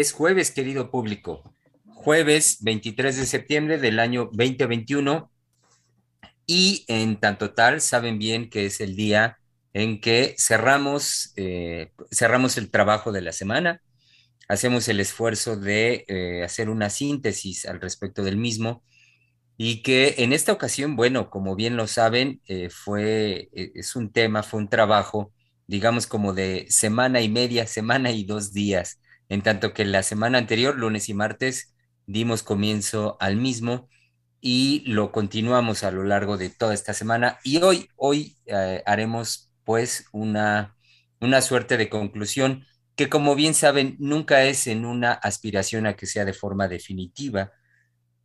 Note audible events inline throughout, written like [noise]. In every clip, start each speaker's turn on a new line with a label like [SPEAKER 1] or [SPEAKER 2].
[SPEAKER 1] Es jueves, querido público. Jueves 23 de septiembre del año 2021. Y en tanto tal, saben bien que es el día en que cerramos, eh, cerramos el trabajo de la semana. Hacemos el esfuerzo de eh, hacer una síntesis al respecto del mismo. Y que en esta ocasión, bueno, como bien lo saben, eh, fue, es un tema, fue un trabajo, digamos, como de semana y media, semana y dos días en tanto que la semana anterior, lunes y martes, dimos comienzo al mismo y lo continuamos a lo largo de toda esta semana. Y hoy, hoy eh, haremos pues una, una suerte de conclusión que como bien saben, nunca es en una aspiración a que sea de forma definitiva,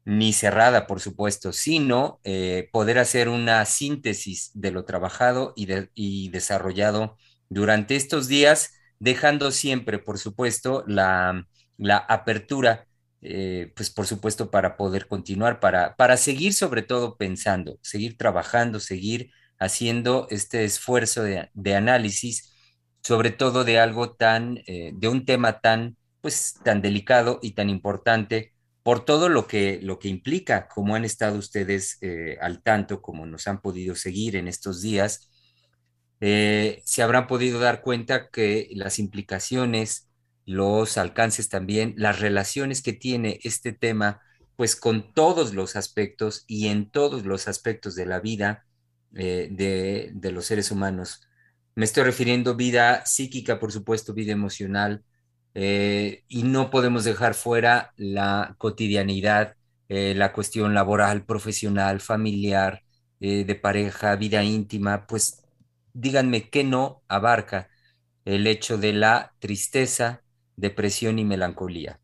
[SPEAKER 1] ni cerrada, por supuesto, sino eh, poder hacer una síntesis de lo trabajado y, y desarrollado durante estos días dejando siempre, por supuesto, la, apertura, eh, pues por supuesto, para poder continuar, para, para seguir sobre todo pensando, seguir trabajando, seguir haciendo este esfuerzo de, análisis, sobre todo de algo tan, eh, de un tema tan, pues tan delicado y tan importante por todo lo que, lo que implica, como han estado ustedes eh, al tanto, como nos han podido seguir en estos días, eh, se habrán podido dar cuenta que las implicaciones, los alcances también, las relaciones que tiene este tema, pues con todos los aspectos y en todos los aspectos de la vida eh, de, los seres humanos. Me estoy refiriendo vida psíquica, por supuesto, vida emocional, eh, y no podemos dejar fuera la cotidianidad, la cuestión laboral, profesional, familiar, de pareja, vida íntima, pues díganme qué no abarca el hecho de la tristeza, depresión y melancolía.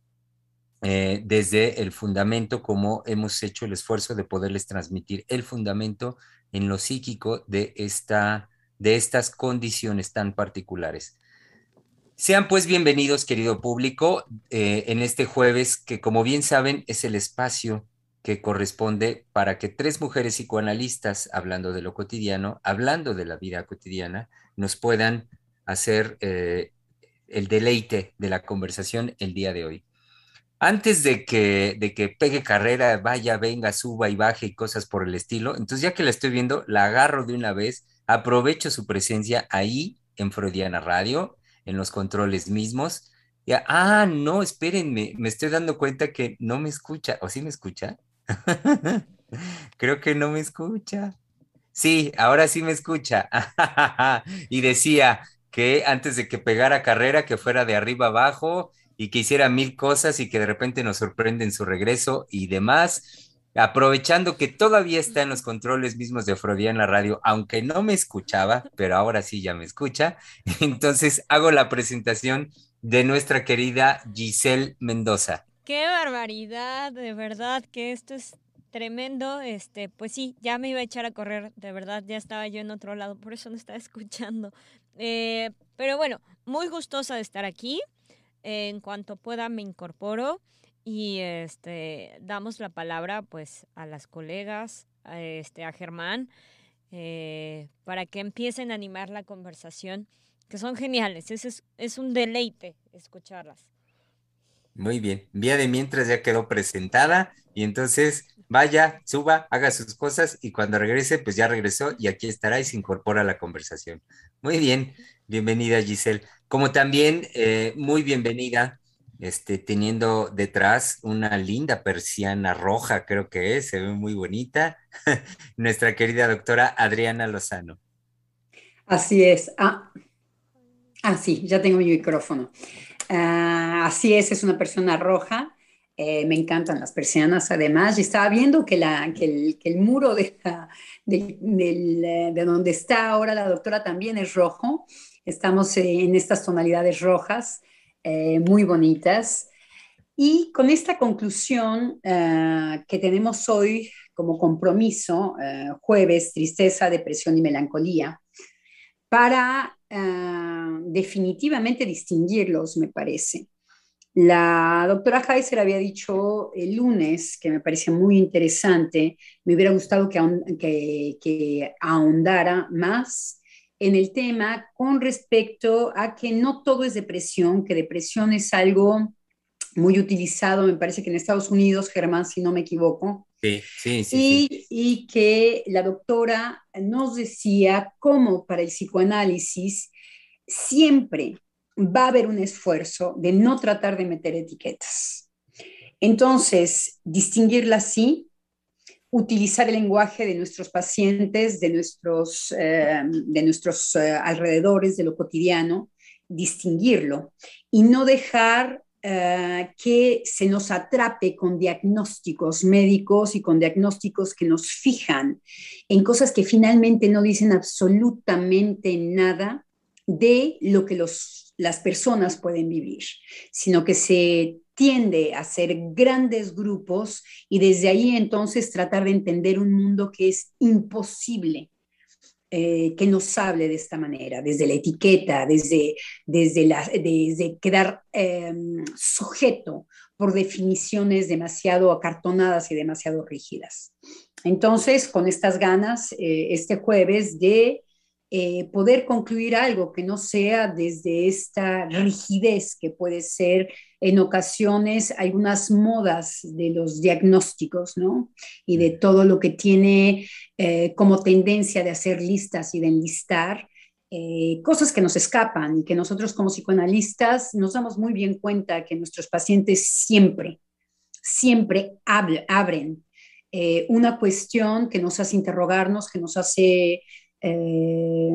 [SPEAKER 1] Eh, desde el fundamento, como hemos hecho el esfuerzo de poderles transmitir el fundamento en lo psíquico de, esta, de estas condiciones tan particulares. Sean pues bienvenidos, querido público, eh, en este jueves que, como bien saben, es el espacio que corresponde para que tres mujeres psicoanalistas, hablando de lo cotidiano, hablando de la vida cotidiana, nos puedan hacer eh, el deleite de la conversación el día de hoy. Antes de que, de que pegue carrera, vaya, venga, suba y baje y cosas por el estilo, entonces ya que la estoy viendo, la agarro de una vez, aprovecho su presencia ahí en Freudiana Radio, en los controles mismos. Ya, ah, no, espérenme, me estoy dando cuenta que no me escucha, ¿o sí me escucha? [laughs] Creo que no me escucha. Sí, ahora sí me escucha. [laughs] y decía que antes de que pegara carrera, que fuera de arriba abajo y que hiciera mil cosas y que de repente nos sorprende en su regreso y demás. Aprovechando que todavía está en los controles mismos de Afrodía en la radio, aunque no me escuchaba, pero ahora sí ya me escucha. [laughs] Entonces hago la presentación de nuestra querida Giselle Mendoza.
[SPEAKER 2] Qué barbaridad, de verdad que esto es tremendo. Este, pues sí, ya me iba a echar a correr, de verdad, ya estaba yo en otro lado, por eso no estaba [laughs] escuchando. Eh, pero bueno, muy gustosa de estar aquí. en cuanto pueda me incorporo y este damos la palabra pues a las colegas, a, este, a Germán, eh, para que empiecen a animar la conversación, que son geniales. Es, es un deleite escucharlas.
[SPEAKER 1] Muy bien. Vía de mientras ya quedó presentada y entonces vaya, suba, haga sus cosas y cuando regrese, pues ya regresó y aquí estará y se incorpora a la conversación. Muy bien. Bienvenida, Giselle. Como también eh, muy bienvenida, este, teniendo detrás una linda persiana roja, creo que es, se ve muy bonita, [laughs] nuestra querida doctora Adriana Lozano.
[SPEAKER 3] Así es. Ah, ah sí, ya tengo mi micrófono. Ah, así es, es una persona roja. Eh, me encantan las persianas además. Y estaba viendo que, el, muro de, de donde está ahora la doctora también es rojo. Estamos en estas tonalidades rojas muy bonitas. Y con esta conclusión que tenemos hoy como compromiso, jueves, tristeza, depresión y melancolía, para ah, definitivamente distinguirlos, me parece. La doctora Heiser había dicho el lunes, que me parece muy interesante, me hubiera gustado que, que, ahondara más en el tema con respecto a que no todo es depresión, que depresión es algo muy utilizado, me parece que en Estados Unidos, Germán, si no me equivoco,
[SPEAKER 1] Sí, sí, sí
[SPEAKER 3] y, que la doctora nos decía cómo para el psicoanálisis siempre va a haber un esfuerzo de no tratar de meter etiquetas. Entonces, distinguirla así, utilizar el lenguaje de nuestros pacientes, de nuestros, eh, de nuestros eh, alrededores, de lo cotidiano, distinguirlo y no dejar eh, que se nos atrape con diagnósticos médicos y con diagnósticos que nos fijan en cosas que finalmente no dicen absolutamente nada de lo que las personas pueden vivir, sino que se tiende a hacer grandes grupos y desde ahí entonces tratar de entender un mundo que es imposible eh, que nos hable de esta manera, desde la etiqueta, desde, desde, la, quedar em, sujeto por definiciones demasiado acartonadas y demasiado rígidas. Entonces, con estas ganas, eh, este jueves de eh, poder concluir algo que no sea desde esta rigidez que puede ser en ocasiones algunas modas de los diagnósticos, ¿no? Y de todo lo que tiene eh, como tendencia de hacer listas y de enlistar. Eh, cosas que nos escapan y que nosotros como psicoanalistas nos damos muy bien cuenta que nuestros pacientes siempre, siempre abren una cuestión que nos hace interrogarnos, que nos hace eh,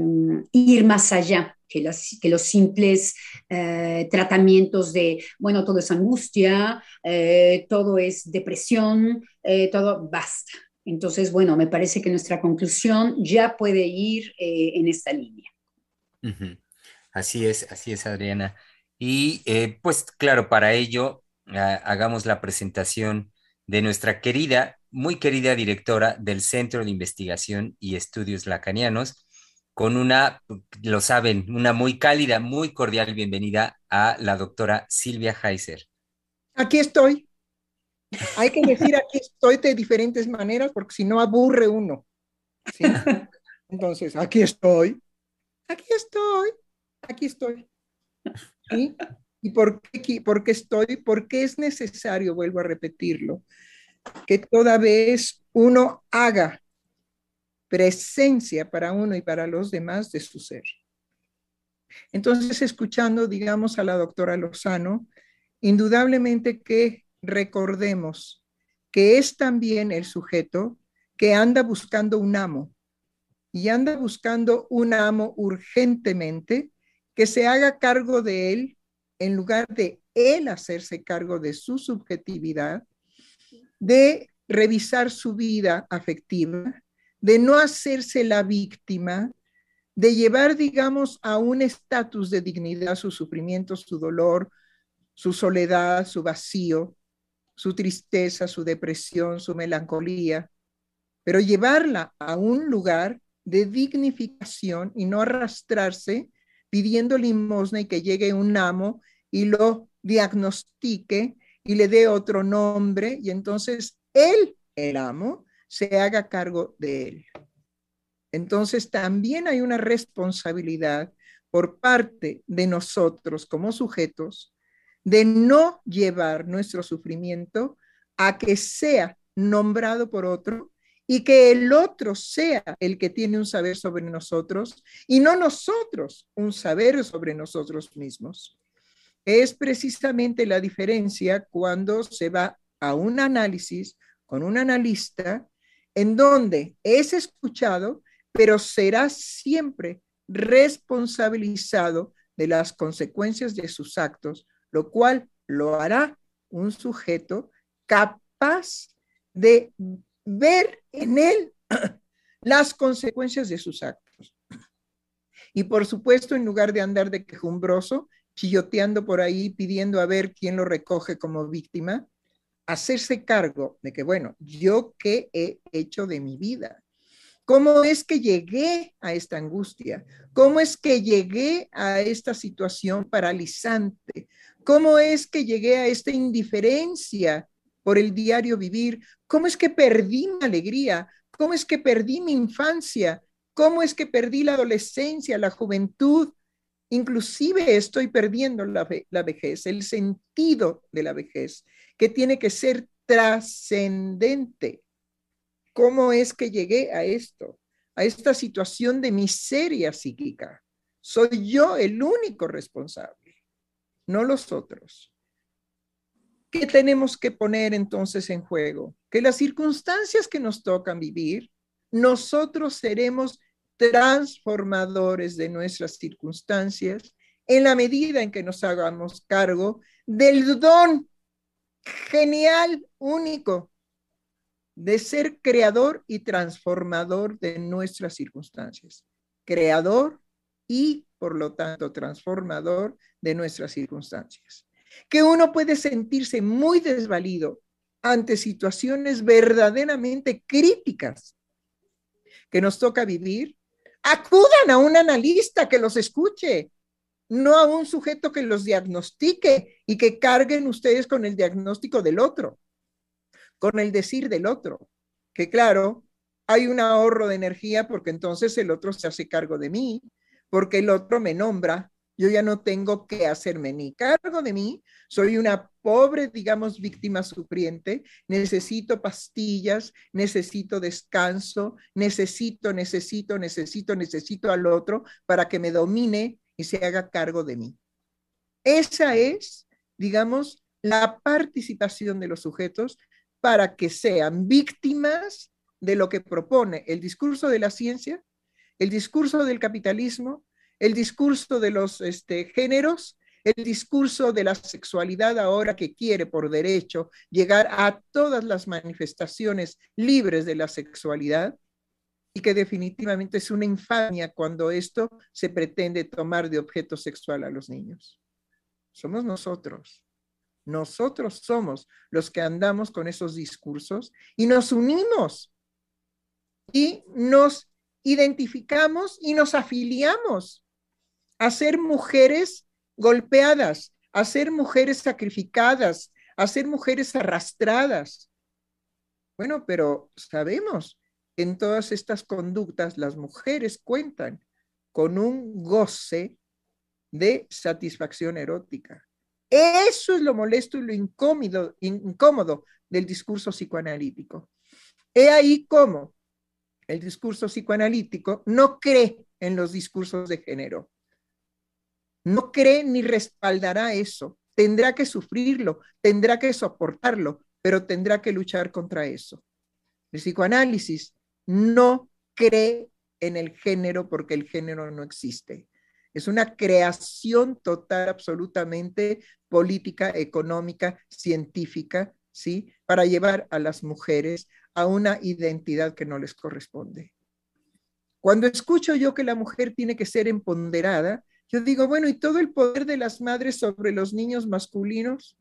[SPEAKER 3] ir más allá que, los simples eh, tratamientos de, bueno, todo es angustia, eh, todo es depresión, todo basta. Entonces, bueno, me parece que nuestra conclusión ya puede ir en esta línea.
[SPEAKER 1] Así es, así es, Adriana. Y pues claro, para ello ah, hagamos la presentación de nuestra querida muy querida directora del Centro de Investigación y Estudios Lacanianos, con una, lo saben, una muy cálida, muy cordial bienvenida a la doctora Silvia Heiser.
[SPEAKER 4] Aquí estoy. Hay que decir aquí estoy de diferentes maneras porque si no aburre uno. [laughs] Entonces, aquí estoy. Aquí estoy. Aquí estoy. ¿Y por qué, por qué estoy? Porque es necesario, vuelvo a repetirlo, que toda vez uno haga presencia para uno y para los demás de su ser. Entonces, escuchando, digamos, a la doctora Lozano, indudablemente que recordemos que es también el sujeto que anda buscando un amo y anda buscando un amo urgentemente que se haga cargo de él en lugar de él hacerse cargo de su subjetividad de revisar su vida afectiva, de no hacerse la víctima, de llevar, digamos, a un estatus de dignidad su sufrimiento, su dolor, su soledad, su vacío, su tristeza, su depresión, su melancolía, pero llevarla a un lugar de dignificación y no arrastrarse pidiendo limosna y que llegue un amo y lo diagnostique y le dé otro nombre y entonces él, el amo, se haga cargo de él. Entonces también hay una responsabilidad por parte de nosotros como sujetos de no llevar nuestro sufrimiento a que sea nombrado por otro y que el otro sea el que tiene un saber sobre nosotros y no nosotros un saber sobre nosotros mismos es precisamente la diferencia cuando se va a un análisis con un analista en donde es escuchado, pero será siempre responsabilizado de las consecuencias de sus actos, lo cual lo hará un sujeto capaz de ver en él [clears throat] las consecuencias de sus actos. Y por supuesto, en lugar de andar de quejumbroso, chilloteando por ahí, pidiendo a ver quién lo recoge como víctima, hacerse cargo de que, bueno, yo qué he hecho de mi vida. ¿Cómo es que llegué a esta angustia? ¿Cómo es que llegué a esta situación paralizante? ¿Cómo es que llegué a esta indiferencia por el diario vivir? ¿Cómo es que perdí mi alegría? ¿Cómo es que perdí mi infancia? ¿Cómo es que perdí la adolescencia, la juventud? Inclusive estoy perdiendo la, la vejez, el sentido de la vejez, que tiene que ser trascendente. ¿Cómo es que llegué a esto? A esta situación de miseria psíquica. Soy yo el único responsable, no los otros. ¿Qué tenemos que poner entonces en juego? Que las circunstancias que nos tocan vivir, nosotros seremos transformadores de nuestras circunstancias en la medida en que nos hagamos cargo del don genial, único, de ser creador y transformador de nuestras circunstancias. Creador y, por lo tanto, transformador de nuestras circunstancias. Que uno puede sentirse muy desvalido ante situaciones verdaderamente críticas que nos toca vivir. Acudan a un analista que los escuche, no a un sujeto que los diagnostique y que carguen ustedes con el diagnóstico del otro, con el decir del otro. Que claro, hay un ahorro de energía porque entonces el otro se hace cargo de mí, porque el otro me nombra. Yo ya no tengo que hacerme ni cargo de mí. Soy una pobre, digamos, víctima sufriente. Necesito pastillas, necesito descanso, necesito, necesito, necesito, necesito al otro para que me domine y se haga cargo de mí. Esa es, digamos, la participación de los sujetos para que sean víctimas de lo que propone el discurso de la ciencia, el discurso del capitalismo, el discurso de los este, géneros, el discurso de la sexualidad ahora que quiere por derecho llegar a todas las manifestaciones libres de la sexualidad y que definitivamente es una infamia cuando esto se pretende tomar de objeto sexual a los niños. Somos nosotros. Nosotros somos los que andamos con esos discursos y nos unimos y nos identificamos y nos afiliamos a ser mujeres golpeadas, a ser mujeres sacrificadas, a ser mujeres arrastradas. Bueno, pero sabemos en todas estas conductas las mujeres cuentan con un goce de satisfacción erótica. Eso es lo molesto y lo incómodo, incómodo del discurso psicoanalítico. He ahí cómo el discurso psicoanalítico no cree en los discursos de género. No cree ni respaldará eso. Tendrá que sufrirlo, tendrá que soportarlo, pero tendrá que luchar contra eso. El psicoanálisis no cree en el género porque el género no existe. Es una creación total, absolutamente política, económica, científica, ¿sí? Para llevar a las mujeres a una identidad que no les corresponde. Cuando escucho yo que la mujer tiene que ser empoderada, yo digo, bueno, ¿y todo el poder de las madres sobre los niños masculinos?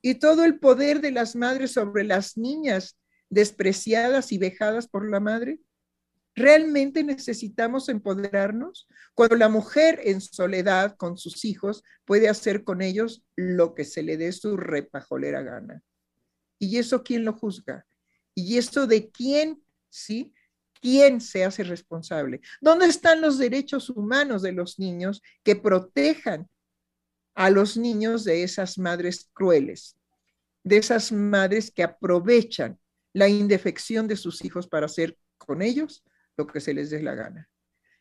[SPEAKER 4] ¿Y todo el poder de las madres sobre las niñas despreciadas y vejadas por la madre? ¿Realmente necesitamos empoderarnos? Cuando la mujer en soledad con sus hijos puede hacer con ellos lo que se le dé su repajolera gana. ¿Y eso quién lo juzga? ¿Y eso de quién, sí? ¿Quién se hace responsable? ¿Dónde están los derechos humanos de los niños que protejan a los niños de esas madres crueles, de esas madres que aprovechan la indefección de sus hijos para hacer con ellos lo que se les dé la gana.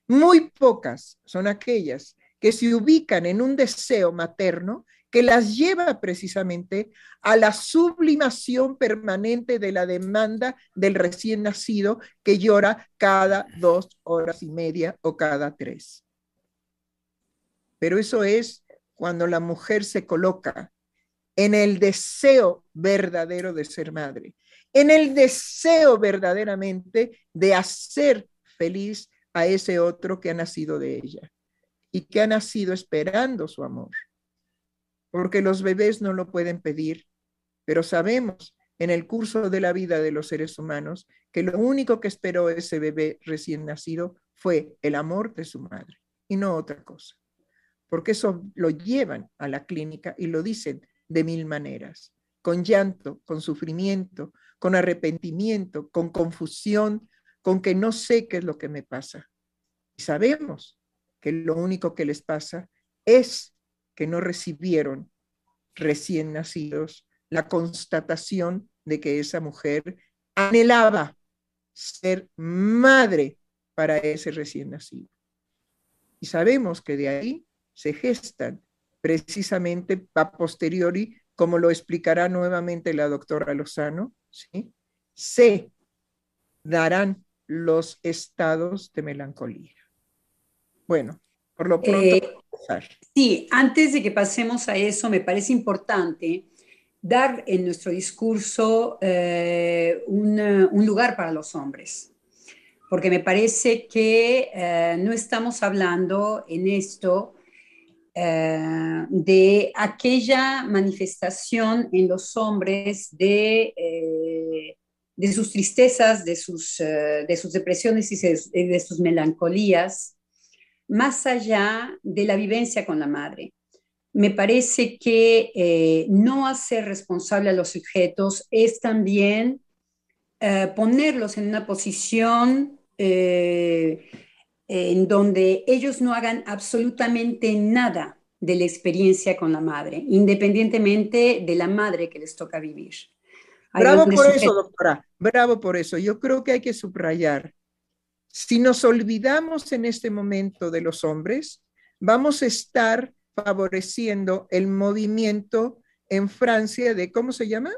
[SPEAKER 4] Muy pocas son aquellas que se ubican en un deseo materno que las lleva precisamente a la sublimación permanente de la demanda del recién nacido que llora cada dos horas y media o cada tres. Pero eso es cuando la mujer se coloca en el deseo verdadero de ser madre, en el deseo verdaderamente de hacer feliz a ese otro que ha nacido de ella y que ha nacido esperando su amor. Porque los bebés no lo pueden pedir, pero sabemos en el curso de la vida de los seres humanos que lo único que esperó ese bebé recién nacido fue el amor de su madre y no otra cosa. Porque eso lo llevan a la clínica y lo dicen de mil maneras, con llanto, con sufrimiento, con arrepentimiento, con confusión, con que no sé qué es lo que me pasa. Y sabemos que lo único que les pasa es que no recibieron recién nacidos la constatación de que esa mujer anhelaba ser madre para ese recién nacido. Y sabemos que de ahí se gestan precisamente a posteriori, como lo explicará nuevamente la doctora Lozano, se darán los estados de melancolía. Bueno, por lo pronto. Eh,
[SPEAKER 3] sí, antes de que pasemos a eso, me parece importante dar en nuestro discurso eh, un, lugar para los hombres, porque me parece que eh, no estamos hablando en esto eh, de aquella manifestación en los hombres de, de sus tristezas, de sus, de sus depresiones y de sus melancolías, más allá de la vivencia con la madre me parece que eh, no hacer responsable a los sujetos es también eh, ponerlos en una posición eh, en donde ellos no hagan absolutamente nada de la experiencia con la madre, independientemente de la madre que les toca vivir.
[SPEAKER 4] Bravo por eso, doctora, bravo por eso. Yo creo que hay que subrayar. Si nos olvidamos en este momento de los hombres, vamos a estar favoreciendo el movimiento en Francia de, ¿cómo se llama?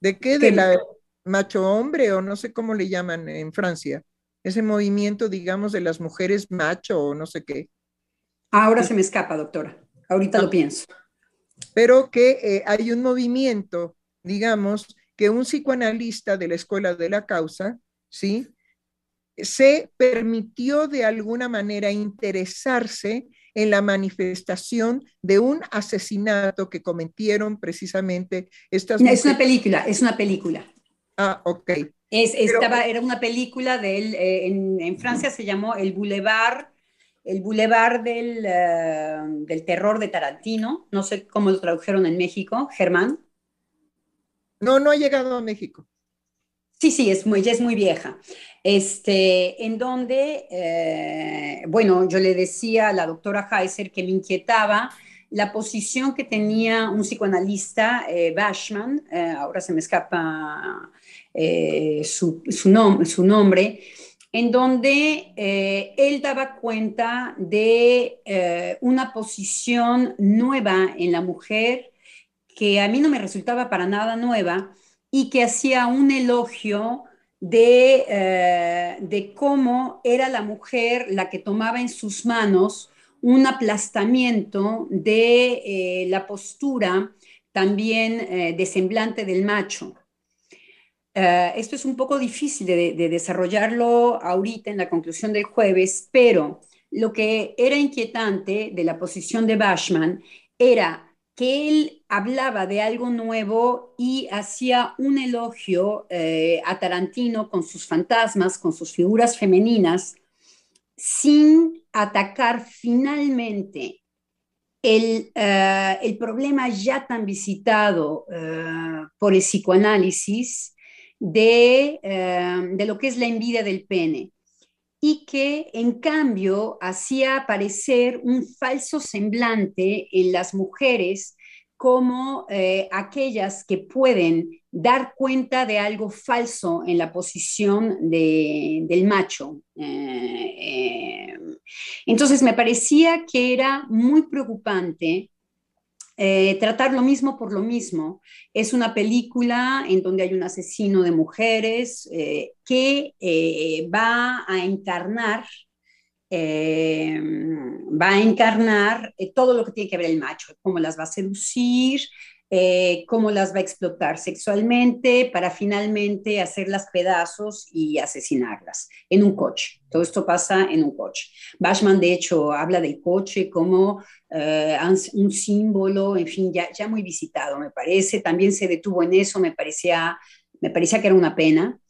[SPEAKER 4] ¿De qué? De la macho hombre o no sé cómo le llaman en Francia. Ese movimiento, digamos, de las mujeres macho o no sé qué.
[SPEAKER 3] Ahora se me escapa, doctora. Ahorita lo pienso.
[SPEAKER 4] Pero que eh, hay un movimiento, digamos, que un psicoanalista de la escuela de la causa, ¿sí? Se permitió de alguna manera interesarse en la manifestación de un asesinato que cometieron precisamente estas
[SPEAKER 3] Es una película, es una película.
[SPEAKER 4] Ah, ok.
[SPEAKER 3] Es, estaba, era una película de él, eh, en, Francia se llamó El Boulevard, el Boulevard del, eh, del Terror de Tarantino, no sé cómo lo tradujeron en México, Germán.
[SPEAKER 4] No, no ha llegado a México.
[SPEAKER 3] Sí, sí, es muy, ya es muy vieja. Este, en donde, eh, bueno, yo le decía a la doctora Heiser que me inquietaba la posición que tenía un psicoanalista, eh, Bashman, eh, ahora se me escapa su, su, nombre, en donde él daba cuenta de una posición nueva en la mujer que a mí no me resultaba para nada nueva, y que hacía un elogio de, eh, de cómo era la mujer la que tomaba en sus manos un aplastamiento de eh, la postura también eh, de semblante del macho. esto es un poco difícil de, de, desarrollarlo ahorita en la conclusión del jueves, pero lo que era inquietante de la posición de Bashman era que él hablaba de algo nuevo y hacía un elogio eh, a Tarantino con sus fantasmas, con sus figuras femeninas, sin atacar finalmente el, eh, problema ya tan visitado eh, por el psicoanálisis de, de lo que es la envidia del pene y que en cambio hacía aparecer un falso semblante en las mujeres como eh, aquellas que pueden dar cuenta de algo falso en la posición del macho. Eh, eh, entonces me parecía que era muy preocupante eh, tratar lo mismo por lo mismo. Es una película en donde hay un asesino de mujeres eh, que eh, va a encarnar va a encarnar todo lo que tiene que ver el macho, cómo las va a seducir, eh, cómo las va a explotar sexualmente para finalmente hacerlas pedazos y asesinarlas en un coche. Todo esto pasa en un coche. Bashman, de hecho, habla del coche como un símbolo, en fin, ya, ya muy visitado, me parece. También se detuvo en eso, me parecía, me parecía que era una pena.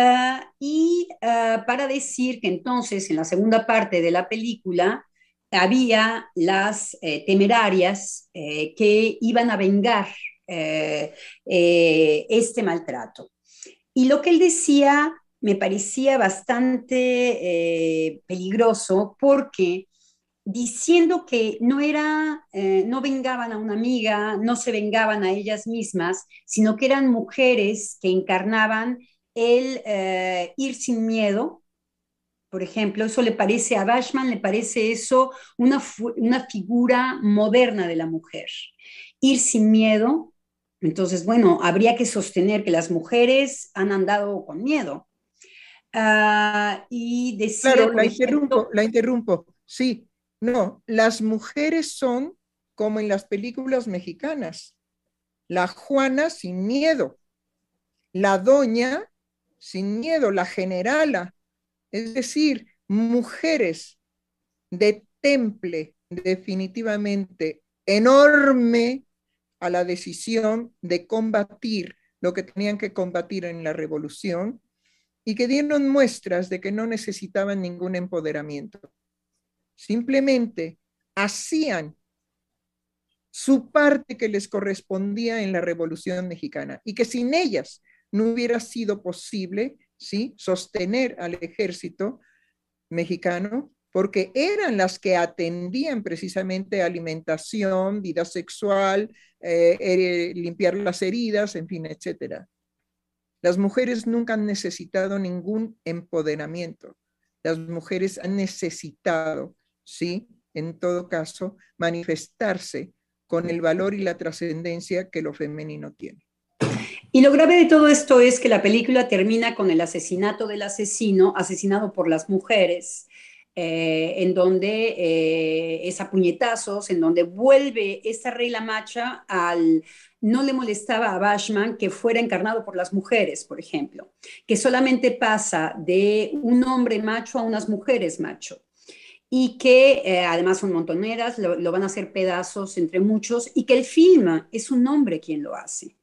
[SPEAKER 3] Ah, y ah, para decir que entonces en la segunda parte de la película había las eh, temerarias eh, que iban a vengar eh, este maltrato. Y lo que él decía me parecía bastante peligroso porque diciendo que no era, no vengaban a una amiga, no se vengaban a ellas mismas, sino que eran mujeres que encarnaban el ir sin miedo, por ejemplo, eso le parece a Bashman, le parece eso una, una figura moderna de la mujer. Ir sin miedo, entonces, bueno, habría que sostener que las mujeres han andado con miedo. Ah, y decía,
[SPEAKER 4] claro, la interrumpo, la interrumpo. Sí, no, las mujeres son como en las películas mexicanas. La Juana sin miedo, la doña sin miedo, la generala, es decir, mujeres de temple definitivamente enorme a la decisión de combatir lo que tenían que combatir en la revolución y que dieron muestras de que no necesitaban ningún empoderamiento. Simplemente hacían su parte que les correspondía en la revolución mexicana y que sin ellas no hubiera sido posible ¿sí? sostener al ejército mexicano porque eran las que atendían precisamente alimentación, vida sexual, eh, eh, limpiar las heridas, en fin, etcétera. Las mujeres nunca han necesitado ningún empoderamiento. Las mujeres han necesitado, sí, en todo caso, manifestarse con el valor y la trascendencia que lo femenino tiene.
[SPEAKER 3] Y lo grave de todo esto es que la película termina con el asesinato del asesino, asesinado por las mujeres, eh, en donde eh, es a puñetazos, en donde vuelve esta regla macha al... No le molestaba a Bashman que fuera encarnado por las mujeres, por ejemplo, que solamente pasa de un hombre macho a unas mujeres macho y que eh, además son montoneras, lo, lo, van a hacer pedazos entre muchos, y que el film es un hombre quien lo hace.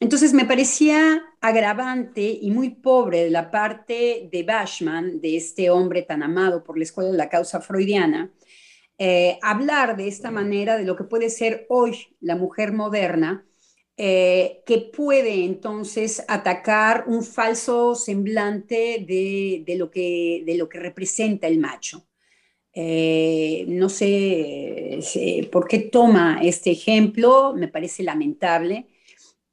[SPEAKER 3] Entonces me parecía agravante y muy pobre de la parte de Bashman, de este hombre tan amado por la escuela de la causa freudiana, eh, hablar de esta manera de lo que puede ser hoy la mujer moderna, eh, que puede entonces atacar un falso semblante de, lo, que, de lo que representa el macho. Eh, no sé por qué toma este ejemplo, me parece lamentable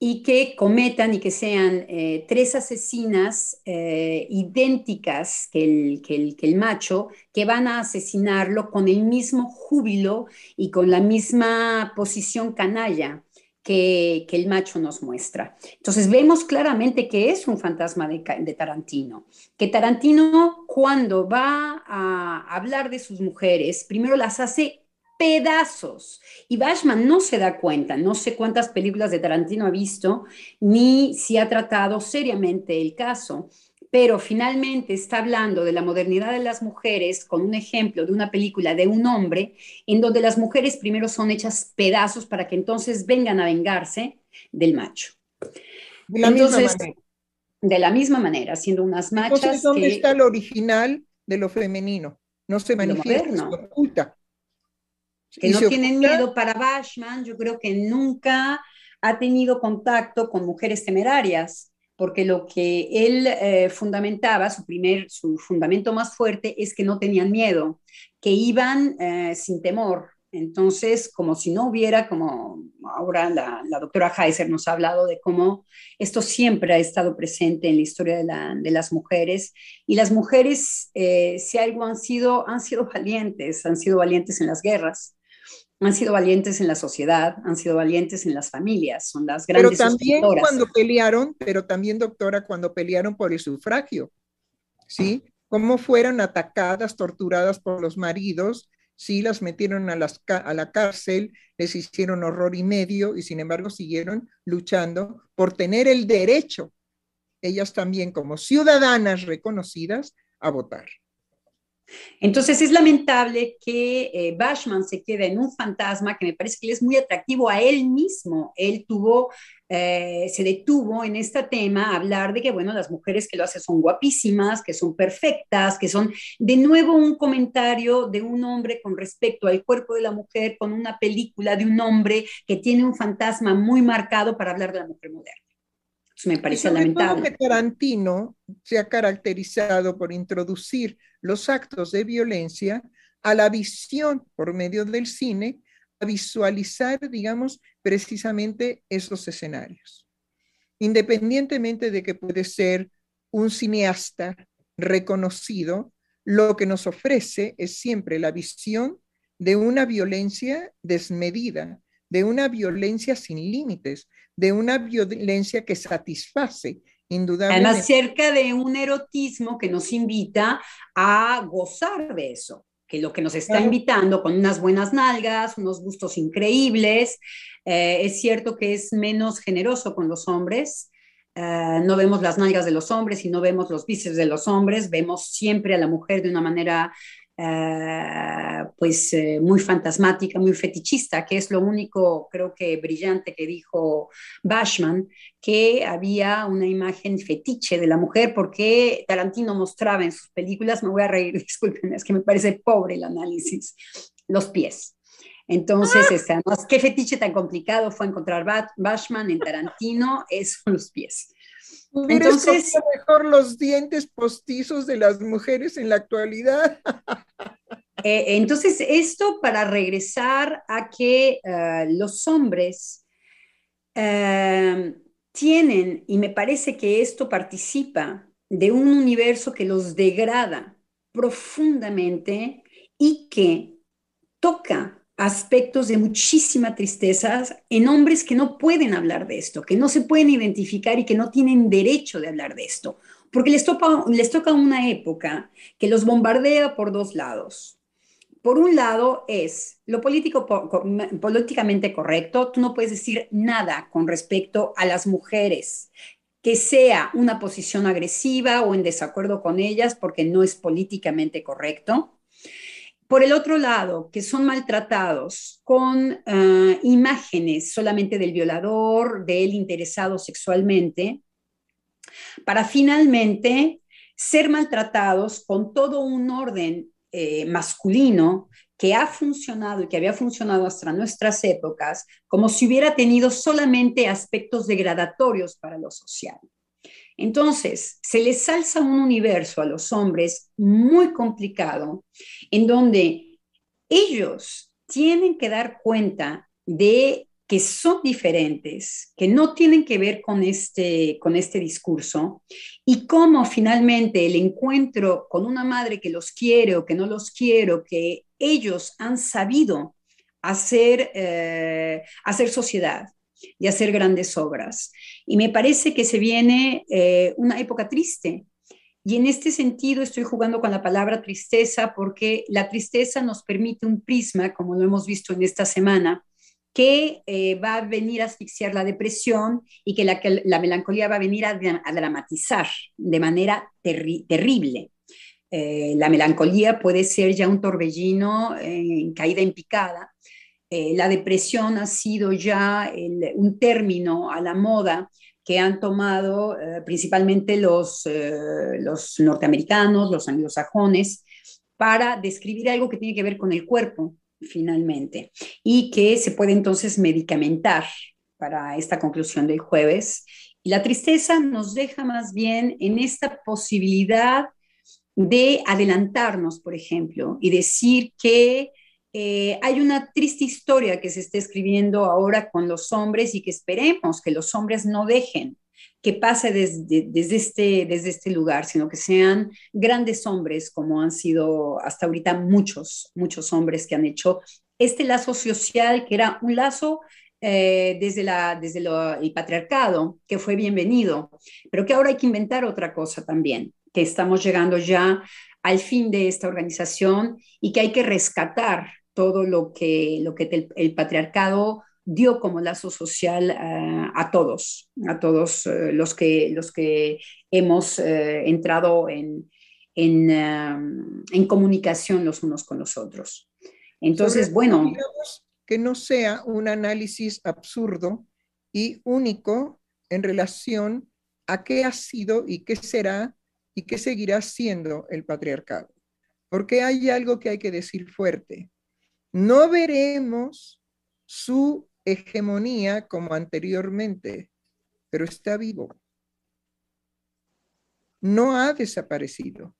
[SPEAKER 3] y que cometan y que sean eh, tres asesinas eh, idénticas que el, que, el, macho, que van a asesinarlo con el mismo júbilo y con la misma posición canalla que, el macho nos muestra. Entonces vemos claramente que es un fantasma de, de Tarantino, que Tarantino cuando va a hablar de sus mujeres, primero las hace pedazos. Y Bashman no se da cuenta, no sé cuántas películas de Tarantino ha visto, ni si ha tratado seriamente el caso, pero finalmente está hablando de la modernidad de las mujeres con un ejemplo de una película de un hombre en donde las mujeres primero son hechas pedazos para que entonces vengan a vengarse del macho.
[SPEAKER 4] De la misma manera.
[SPEAKER 3] De la misma manera, siendo unas machas.
[SPEAKER 4] Entonces, ¿dónde está el original de lo femenino? No se manifiesta, se oculta
[SPEAKER 3] que no tienen miedo para Bashman, yo creo que nunca ha tenido contacto con mujeres temerarias, porque lo que él eh, fundamentaba, su primer, su fundamento más fuerte es que no tenían miedo, que iban eh, sin temor. Entonces, como si no hubiera, como ahora la, doctora Heiser nos ha hablado de cómo esto siempre ha estado presente en la historia de, las mujeres, y las mujeres, eh, si algo han sido, han sido valientes, han sido valientes en las guerras, han sido valientes en la sociedad, han sido valientes en las familias, son las grandes
[SPEAKER 4] Pero también cuando pelearon, pero también doctora, cuando pelearon por el sufragio, ¿sí? cómo fueron atacadas, torturadas por los maridos, sí las metieron a, las, a la cárcel, les hicieron horror y medio y sin embargo siguieron luchando por tener el derecho, ellas también como ciudadanas reconocidas, a votar.
[SPEAKER 3] Entonces es lamentable que eh, Bashman se quede en un fantasma que me parece que es muy atractivo a él mismo. Él tuvo, eh, se detuvo en este tema a hablar de que, bueno, las mujeres que lo hacen son guapísimas, que son perfectas, que son de nuevo un comentario de un hombre con respecto al cuerpo de la mujer, con una película de un hombre que tiene un fantasma muy marcado para hablar de la mujer moderna me parece lamentable.
[SPEAKER 4] que Tarantino se ha caracterizado por introducir los actos de violencia a la visión por medio del cine, a visualizar, digamos, precisamente esos escenarios. Independientemente de que puede ser un cineasta reconocido, lo que nos ofrece es siempre la visión de una violencia desmedida, de una violencia sin límites, de una violencia que satisface indudablemente.
[SPEAKER 3] Además, cerca de un erotismo que nos invita a gozar de eso, que lo que nos está invitando con unas buenas nalgas, unos gustos increíbles. Eh, es cierto que es menos generoso con los hombres. Eh, no vemos las nalgas de los hombres y no vemos los bíceps de los hombres, vemos siempre a la mujer de una manera eh, pues eh, muy fantasmática, muy fetichista, que es lo único, creo que brillante que dijo Bashman, que había una imagen fetiche de la mujer, porque Tarantino mostraba en sus películas, me voy a reír, [laughs] disculpen, es que me parece pobre el análisis, los pies. Entonces, este, además, qué fetiche tan complicado fue encontrar Bashman en Tarantino, es los pies.
[SPEAKER 4] Entonces, mejor los dientes postizos de las mujeres en la actualidad. [laughs]
[SPEAKER 3] Eh, entonces, esto para regresar a que eh, los hombres eh, tienen, y me parece que esto participa de un universo que los degrada profundamente y que toca aspectos de muchísima tristeza en hombres que no pueden hablar de esto, que no se pueden identificar y que no tienen derecho de hablar de esto, porque les toca, les toca una época que los bombardea por dos lados. Por un lado es lo político, políticamente correcto, tú no puedes decir nada con respecto a las mujeres, que sea una posición agresiva o en desacuerdo con ellas porque no es políticamente correcto por el otro lado, que son maltratados con eh, imágenes solamente del violador, del interesado sexualmente, para finalmente ser maltratados con todo un orden eh, masculino que ha funcionado y que había funcionado hasta nuestras épocas, como si hubiera tenido solamente aspectos degradatorios para lo social. Entonces, se les alza un universo a los hombres muy complicado, en donde ellos tienen que dar cuenta de que son diferentes, que no tienen que ver con este, con este discurso, y cómo finalmente el encuentro con una madre que los quiere o que no los quiere, que ellos han sabido hacer, eh, hacer sociedad, y hacer grandes obras. Y me parece que se viene eh, una época triste. Y en este sentido estoy jugando con la palabra tristeza porque la tristeza nos permite un prisma, como lo hemos visto en esta semana, que eh, va a venir a asfixiar la depresión y que la, la melancolía va a venir a, dramatizar de manera terrible. Eh, la melancolía puede ser ya un torbellino en caída en picada, eh, la depresión ha sido ya un término a la moda que han tomado eh, principalmente los, eh, los norteamericanos, los anglosajones, para describir algo que tiene que ver con el cuerpo, finalmente, y que se puede entonces medicamentar para esta conclusión del jueves. Y la tristeza nos deja más bien en esta posibilidad de adelantarnos, por ejemplo, y decir que eh, hay una triste historia que se está escribiendo ahora con los hombres y que esperemos que los hombres no dejen que pase desde, desde, este, desde este lugar, sino que sean grandes hombres como han sido hasta ahorita muchos, muchos hombres que han hecho este lazo social que era un lazo eh, desde, la, desde el patriarcado, que fue bienvenido, pero que ahora hay que inventar otra cosa también, que estamos llegando ya al fin de esta organización y que hay que rescatar todo lo que, lo que el, patriarcado dio como lazo social a todos, a todos eh, los, que, los que hemos eh, entrado en, en, en, comunicación los unos con los otros. Entonces, bueno...
[SPEAKER 4] Que no sea un análisis absurdo y único en relación a qué ha sido y qué será y qué seguirá siendo el patriarcado. Porque hay algo que hay que decir fuerte. No veremos su hegemonía como anteriormente, pero está vivo. No ha desaparecido.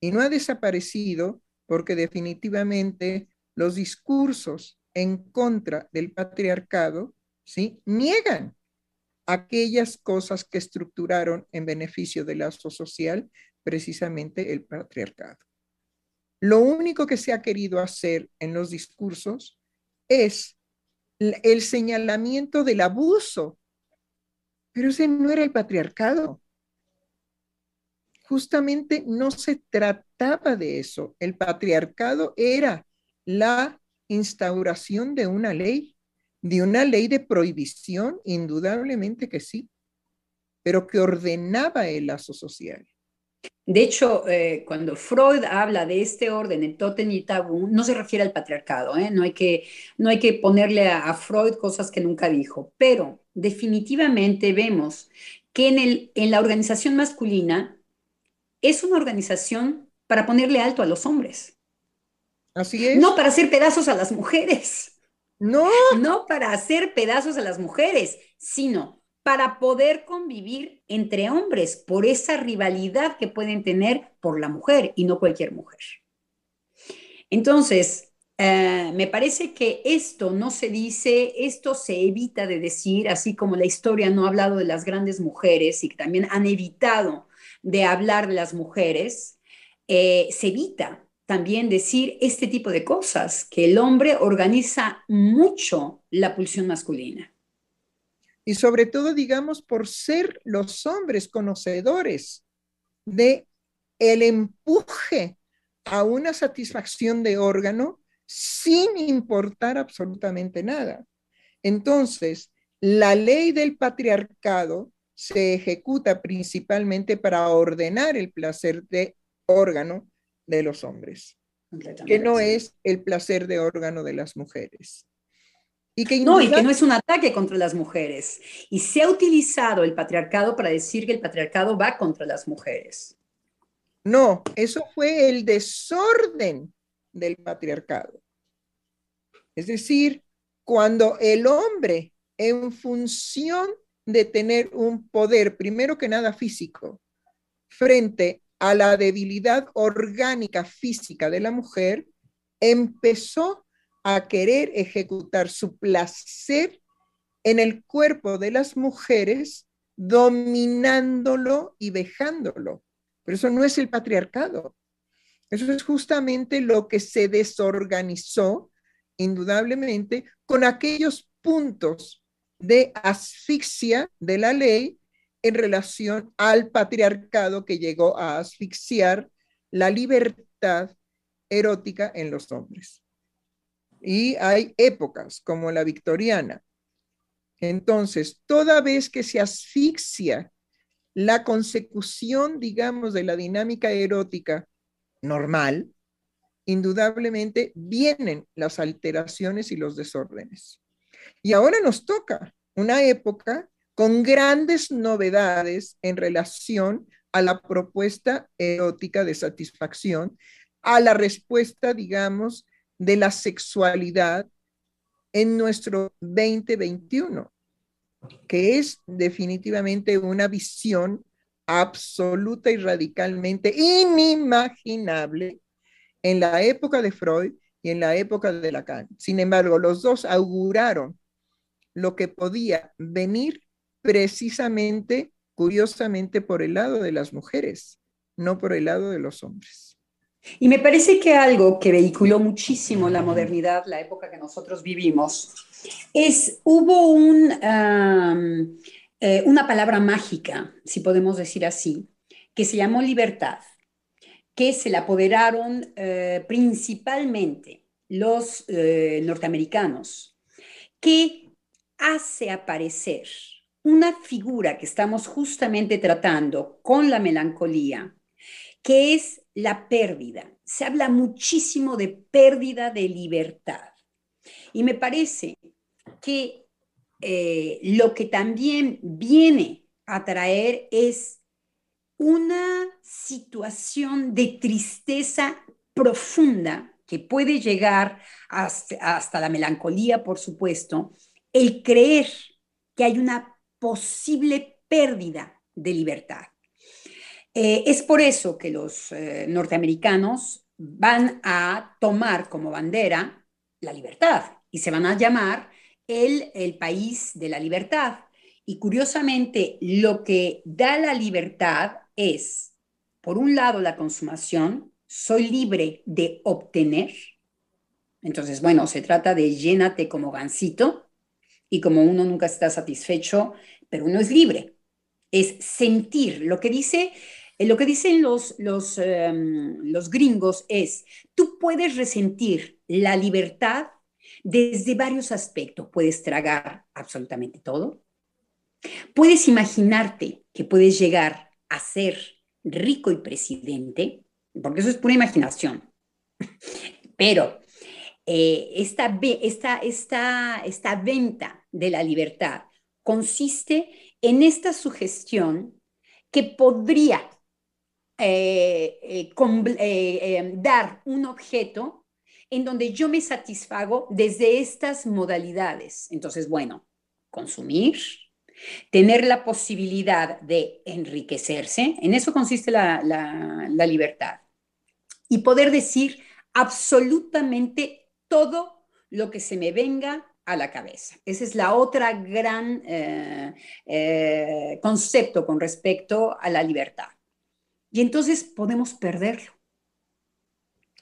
[SPEAKER 4] Y no ha desaparecido porque definitivamente los discursos en contra del patriarcado ¿sí? niegan aquellas cosas que estructuraron en beneficio del lazo social precisamente el patriarcado. Lo único que se ha querido hacer en los discursos es el señalamiento del abuso, pero ese no era el patriarcado. Justamente no se trataba de eso. El patriarcado era la instauración de una ley de una ley de prohibición, indudablemente que sí, pero que ordenaba el lazo social.
[SPEAKER 3] De hecho, eh, cuando Freud habla de este orden, el totem y tabú, no se refiere al patriarcado, ¿eh? no, hay que, no hay que ponerle a, Freud cosas que nunca dijo, pero definitivamente vemos que en, el, en la organización masculina es una organización para ponerle alto a los hombres.
[SPEAKER 4] Así es.
[SPEAKER 3] No para hacer pedazos a las mujeres.
[SPEAKER 4] No.
[SPEAKER 3] No para hacer pedazos a las mujeres, sino para poder convivir entre hombres por esa rivalidad que pueden tener por la mujer y no cualquier mujer. Entonces, eh, me parece que esto no se dice, esto se evita de decir, así como la historia no ha hablado de las grandes mujeres y que también han evitado de hablar de las mujeres, eh, se evita también decir este tipo de cosas, que el hombre organiza mucho la pulsión masculina.
[SPEAKER 4] Y sobre todo, digamos, por ser los hombres conocedores de el empuje a una satisfacción de órgano sin importar absolutamente nada. Entonces, la ley del patriarcado se ejecuta principalmente para ordenar el placer de órgano de los hombres, que no es el placer de órgano de las mujeres.
[SPEAKER 3] Y que no, y que no es un ataque contra las mujeres. Y se ha utilizado el patriarcado para decir que el patriarcado va contra las mujeres.
[SPEAKER 4] No, eso fue el desorden del patriarcado. Es decir, cuando el hombre, en función de tener un poder, primero que nada físico, frente a la debilidad orgánica física de la mujer, empezó a querer ejecutar su placer en el cuerpo de las mujeres, dominándolo y dejándolo. Pero eso no es el patriarcado. Eso es justamente lo que se desorganizó, indudablemente, con aquellos puntos de asfixia de la ley en relación al patriarcado que llegó a asfixiar la libertad erótica en los hombres. Y hay épocas como la victoriana. Entonces, toda vez que se asfixia la consecución, digamos, de la dinámica erótica normal, indudablemente vienen las alteraciones y los desórdenes. Y ahora nos toca una época con grandes novedades en relación a la propuesta erótica de satisfacción, a la respuesta, digamos, de la sexualidad en nuestro 2021, que es definitivamente una visión absoluta y radicalmente inimaginable en la época de Freud y en la época de Lacan. Sin embargo, los dos auguraron lo que podía venir precisamente, curiosamente, por el lado de las mujeres, no por el lado de los hombres.
[SPEAKER 3] Y me parece que algo que vehiculó muchísimo la modernidad, la época que nosotros vivimos, es, hubo un, eh, una palabra mágica, si podemos decir así, que se llamó Libertad, que se la apoderaron eh, principalmente los eh, norteamericanos, que hace aparecer una figura que estamos justamente tratando con la melancolía, que es la pérdida. Se habla muchísimo de pérdida de libertad. Y me parece que eh, lo que también viene a traer es una situación de tristeza profunda que puede llegar hasta, la melancolía, por supuesto, el creer que hay una posible pérdida de libertad. Eh, es por eso que los eh, norteamericanos van a tomar como bandera la libertad y se van a llamar el, el país de la libertad. Y curiosamente, lo que da la libertad es, por un lado, la consumación, soy libre de obtener. Entonces, bueno, se trata de llénate como gansito y como uno nunca está satisfecho, pero uno es libre. Es sentir. Lo que dice eh, lo que dicen los, los, em, los gringos es, tú puedes resentir la libertad desde varios aspectos. Puedes tragar absolutamente todo. Puedes imaginarte que puedes llegar a ser rico y presidente, porque eso es pura imaginación. [laughs] Pero eh, esta, esta, esta, esta venta de la libertad consiste en esta sugestión que podría eh, eh, dar un objeto en donde yo me satisfago desde estas modalidades. Entonces, bueno, consumir, tener la posibilidad de enriquecerse, en eso consiste la, libertad, y poder decir absolutamente todo lo que se me venga a la cabeza. Ese es la otra gran eh, eh, concepto con respecto a la libertad. Y entonces podemos perderlo.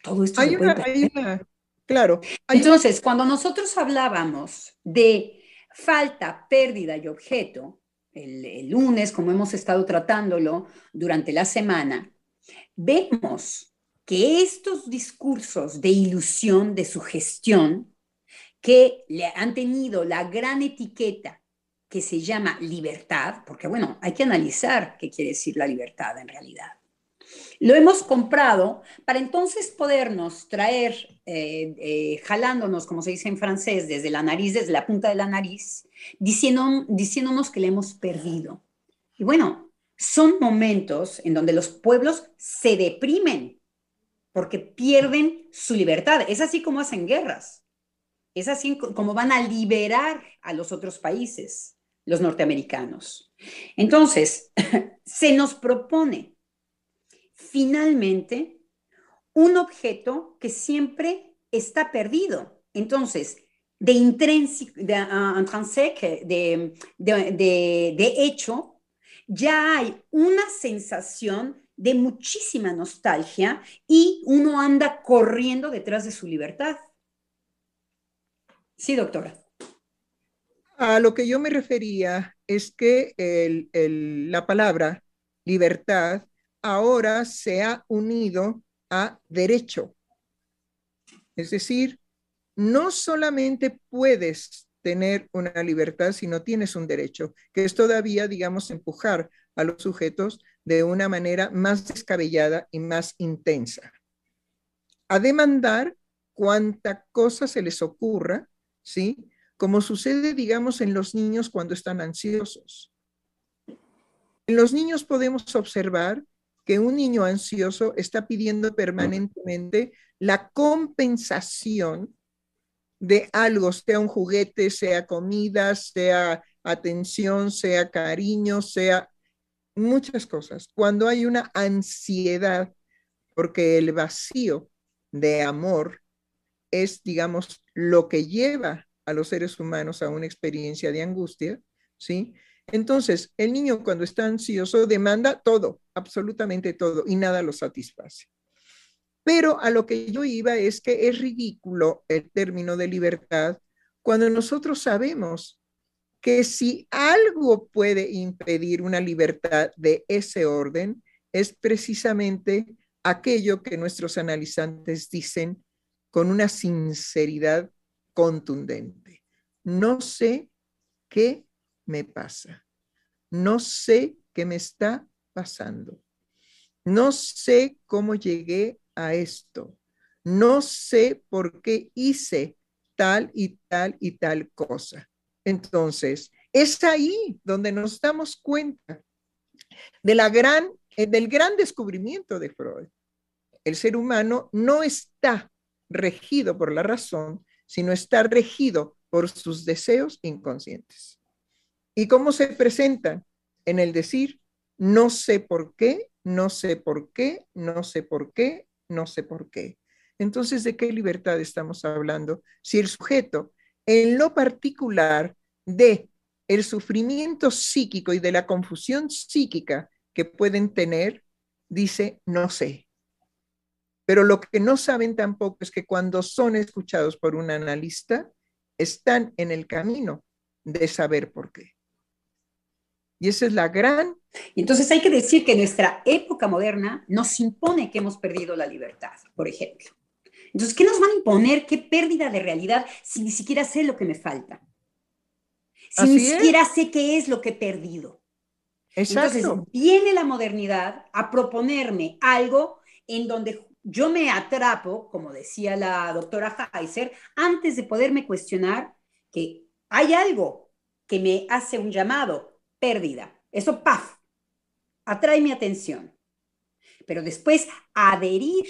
[SPEAKER 3] Todo esto
[SPEAKER 4] hay, una, claro.
[SPEAKER 3] Entonces, cuando nosotros hablábamos de falta, pérdida y objeto, el, lunes, como hemos estado tratándolo durante la semana, vemos que estos discursos de ilusión, de sugestión, que le han tenido la gran etiqueta que se llama libertad, porque bueno, hay que analizar qué quiere decir la libertad en realidad. Lo hemos comprado para entonces podernos traer, eh, eh, jalándonos, como se dice en francés, desde la nariz, desde la punta de la nariz, diciendo, diciéndonos que le hemos perdido. Y bueno, son momentos en donde los pueblos se deprimen porque pierden su libertad. Es así como hacen guerras. Es así como van a liberar a los otros países, los norteamericanos. Entonces, [laughs] se nos propone finalmente un objeto que siempre está perdido. Entonces, de intrínseco, de, de, de, hecho, ya hay una sensación de muchísima nostalgia y uno anda corriendo detrás de su libertad. Sí, doctora.
[SPEAKER 4] A lo que yo me refería es que la palabra libertad ahora se ha unido a derecho. Es decir, no solamente puedes tener una libertad si no tienes un derecho, que es todavía, digamos, empujar a los sujetos de una manera más descabellada y más intensa. A demandar cuanta cosa se les ocurra, ¿sí? Como sucede, digamos, en los niños cuando están ansiosos. En los niños podemos observar que un niño ansioso está pidiendo permanentemente la compensación de algo, sea un juguete, sea comida, sea atención, sea cariño, sea muchas cosas. Cuando hay una ansiedad, porque el vacío de amor es, digamos, lo que lleva a los seres humanos a una experiencia de angustia, ¿sí? Entonces, el niño cuando está ansioso demanda todo, absolutamente todo, y nada lo satisface. Pero a lo que yo iba es que es ridículo el término de libertad cuando nosotros sabemos que si algo puede impedir una libertad de ese orden, es precisamente aquello que nuestros analizantes dicen con una sinceridad contundente. No sé qué me pasa. No sé qué me está pasando. No sé cómo llegué a esto. No sé por qué hice tal y tal y tal cosa. Entonces, es ahí donde nos damos cuenta de la gran, eh, del gran descubrimiento de Freud. El ser humano no está regido por la razón, sino está regido por sus deseos inconscientes. ¿Y cómo se presentan? En el decir, no sé por qué, no sé por qué, no sé por qué, no sé por qué. Entonces, ¿de qué libertad estamos hablando? Si el sujeto, en lo particular de el sufrimiento psíquico y de la confusión psíquica que pueden tener, dice, no sé. Pero lo que no saben tampoco es que cuando son escuchados por un analista, están en el camino de saber por qué. Y esa es la gran...
[SPEAKER 3] Entonces hay que decir que nuestra época moderna nos impone que hemos perdido la libertad, por ejemplo. Entonces, ¿qué nos van a imponer? ¿Qué pérdida de realidad si ni siquiera sé lo que me falta? si ni siquiera sé qué es lo que he perdido. Exacto. Entonces viene la modernidad a proponerme algo en donde yo me atrapo, como decía la doctora Heiser, antes de poderme cuestionar que hay algo que me hace un llamado, pérdida. Eso, paf, atrae mi atención. Pero después adherir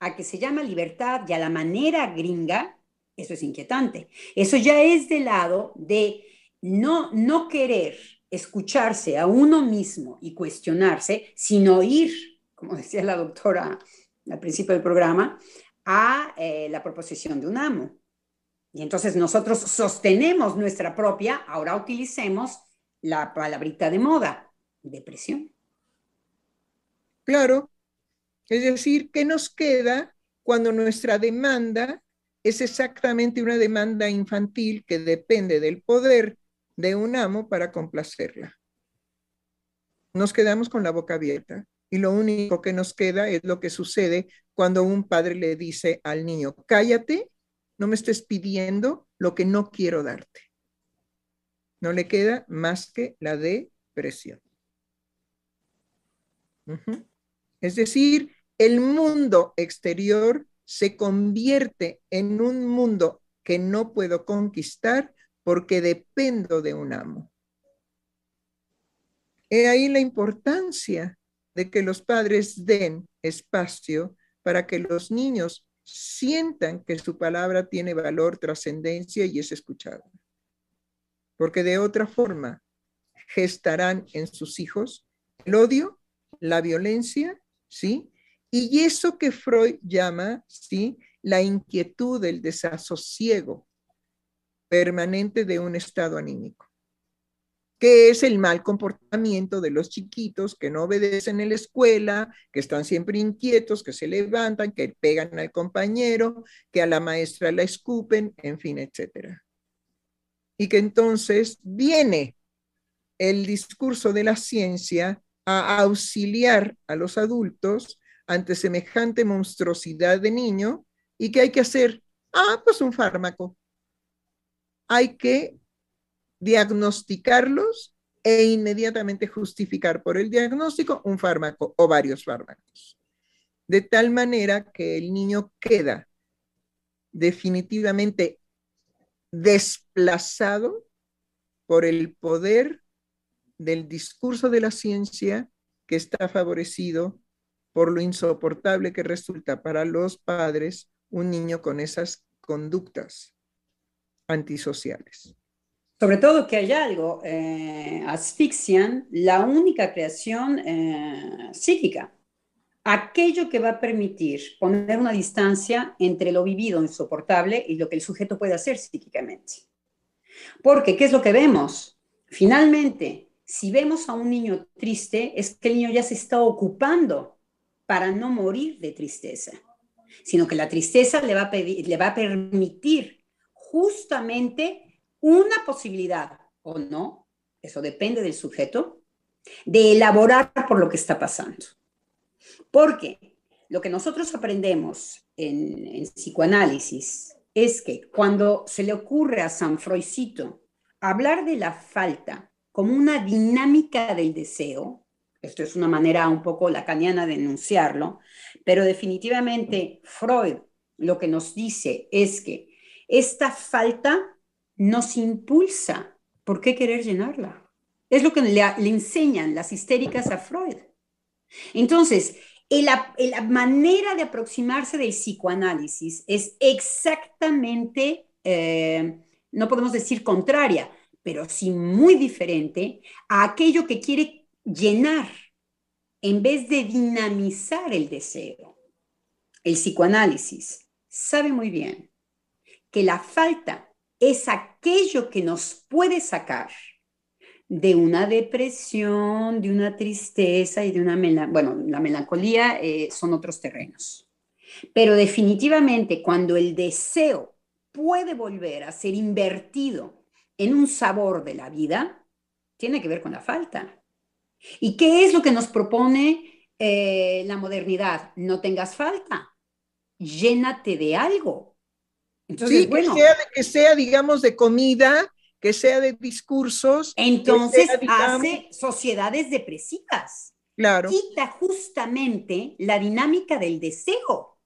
[SPEAKER 3] a que se llama libertad y a la manera gringa, eso es inquietante. Eso ya es del lado de no, no querer escucharse a uno mismo y cuestionarse, sino ir, como decía la doctora al principio del programa, a eh, la proposición de un amo. Y entonces nosotros sostenemos nuestra propia, ahora utilicemos la palabrita de moda, depresión.
[SPEAKER 4] Claro, es decir, ¿qué nos queda cuando nuestra demanda es exactamente una demanda infantil que depende del poder de un amo para complacerla. Nos quedamos con la boca abierta y lo único que nos queda es lo que sucede cuando un padre le dice al niño, cállate, no me estés pidiendo lo que no quiero darte. No le queda más que la depresión. Es decir, el mundo exterior se convierte en un mundo que no puedo conquistar porque dependo de un amo. He ahí la importancia de que los padres den espacio para que los niños sientan que su palabra tiene valor, trascendencia y es escuchada. Porque de otra forma gestarán en sus hijos el odio, la violencia, ¿sí? Y eso que Freud llama, ¿sí? La inquietud, el desasosiego, permanente de un estado anímico, que es el mal comportamiento de los chiquitos que no obedecen en la escuela, que están siempre inquietos, que se levantan, que pegan al compañero, que a la maestra la escupen, en fin, etcétera. Y que entonces viene el discurso de la ciencia a auxiliar a los adultos ante semejante monstruosidad de niño y que hay que hacer, ah, pues un fármaco, hay que diagnosticarlos e inmediatamente justificar por el diagnóstico un fármaco o varios fármacos. De tal manera que el niño queda definitivamente desplazado por el poder del discurso de la ciencia que está favorecido por lo insoportable que resulta para los padres un niño con esas conductas antisociales.
[SPEAKER 3] Sobre todo que hay algo, eh, asfixian la única creación eh, psíquica, aquello que va a permitir poner una distancia entre lo vivido insoportable y lo que el sujeto puede hacer psíquicamente. Porque, ¿qué es lo que vemos? Finalmente, si vemos a un niño triste, es que el niño ya se está ocupando para no morir de tristeza, sino que la tristeza le va a, le va a permitir justamente una posibilidad o no, eso depende del sujeto, de elaborar por lo que está pasando. Porque lo que nosotros aprendemos en, psicoanálisis es que cuando se le ocurre a San Freudcito hablar de la falta como una dinámica del deseo, esto es una manera un poco lacaniana de enunciarlo, pero definitivamente Freud lo que nos dice es que esta falta nos impulsa. ¿Por qué querer llenarla? Es lo que le enseñan las histéricas a Freud. Entonces, la, manera de aproximarse del psicoanálisis es exactamente, eh, no podemos decir contraria, pero sí muy diferente a aquello que quiere llenar en vez de dinamizar el deseo. El psicoanálisis sabe muy bien que la falta es aquello que nos puede sacar de una depresión, de una tristeza y de una melancolía. Bueno, la melancolía eh, son otros terrenos. Pero definitivamente cuando el deseo puede volver a ser invertido en un sabor de la vida, tiene que ver con la falta. ¿Y qué es lo que nos propone eh, la modernidad? No tengas falta, llénate de algo.
[SPEAKER 4] Entonces, bueno, que sea, que sea, digamos, de comida, que sea de discursos.
[SPEAKER 3] Entonces hace sociedades depresivas.
[SPEAKER 4] Claro.
[SPEAKER 3] Quita justamente la dinámica del deseo.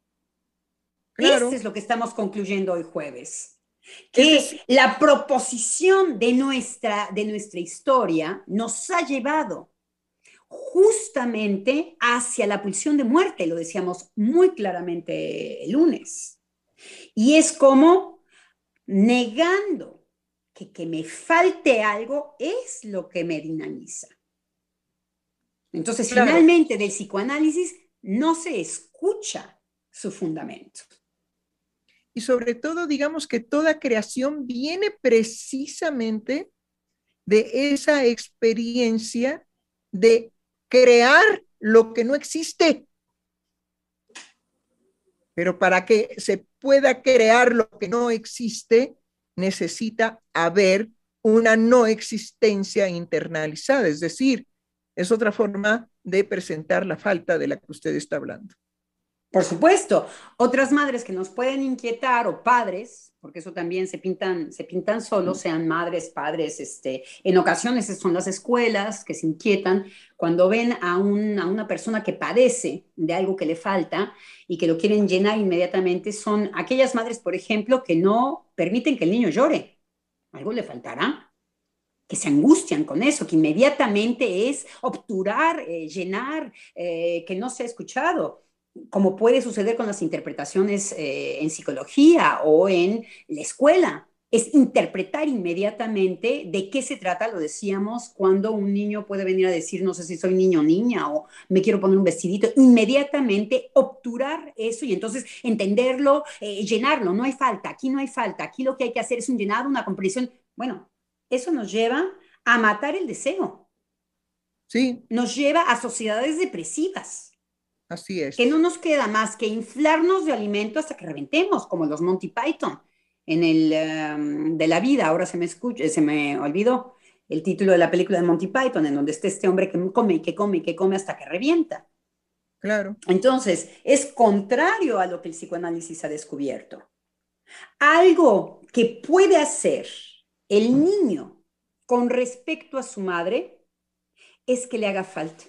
[SPEAKER 3] Claro. Esto es lo que estamos concluyendo hoy jueves que la proposición de nuestra, de nuestra historia nos ha llevado justamente hacia la pulsión de muerte, lo decíamos muy claramente el lunes. Y es como negando que, que me falte algo es lo que me dinamiza. Entonces, claro. finalmente del psicoanálisis no se escucha su fundamento
[SPEAKER 4] y sobre todo, digamos que toda creación viene precisamente de esa experiencia de crear lo que no existe. Pero para que se pueda crear lo que no existe, necesita haber una no existencia internalizada, es decir, es otra forma de presentar la falta de la que usted está hablando.
[SPEAKER 3] Por supuesto, otras madres que nos pueden inquietar o padres, porque eso también se pintan, se pintan solos, sean madres, padres, este, en ocasiones son las escuelas que se inquietan cuando ven a, un, a una persona que padece de algo que le falta y que lo quieren llenar inmediatamente, son aquellas madres, por ejemplo, que no permiten que el niño llore. Algo le faltará, que se angustian con eso, que inmediatamente es obturar, eh, llenar, eh, que no se ha escuchado como puede suceder con las interpretaciones eh, en psicología o en la escuela. Es interpretar inmediatamente de qué se trata, lo decíamos, cuando un niño puede venir a decir, no sé si soy niño o niña o me quiero poner un vestidito, inmediatamente obturar eso y entonces entenderlo, eh, llenarlo, no hay falta, aquí no hay falta, aquí lo que hay que hacer es un llenado, una comprensión. Bueno, eso nos lleva a matar el deseo.
[SPEAKER 4] Sí.
[SPEAKER 3] Nos lleva a sociedades depresivas.
[SPEAKER 4] Así es.
[SPEAKER 3] Que no nos queda más que inflarnos de alimento hasta que reventemos, como los Monty Python en el um, de la vida. Ahora se me escucha, se me olvidó el título de la película de Monty Python, en donde está este hombre que come y que come y que come hasta que revienta.
[SPEAKER 4] Claro.
[SPEAKER 3] Entonces, es contrario a lo que el psicoanálisis ha descubierto. Algo que puede hacer el niño con respecto a su madre es que le haga falta.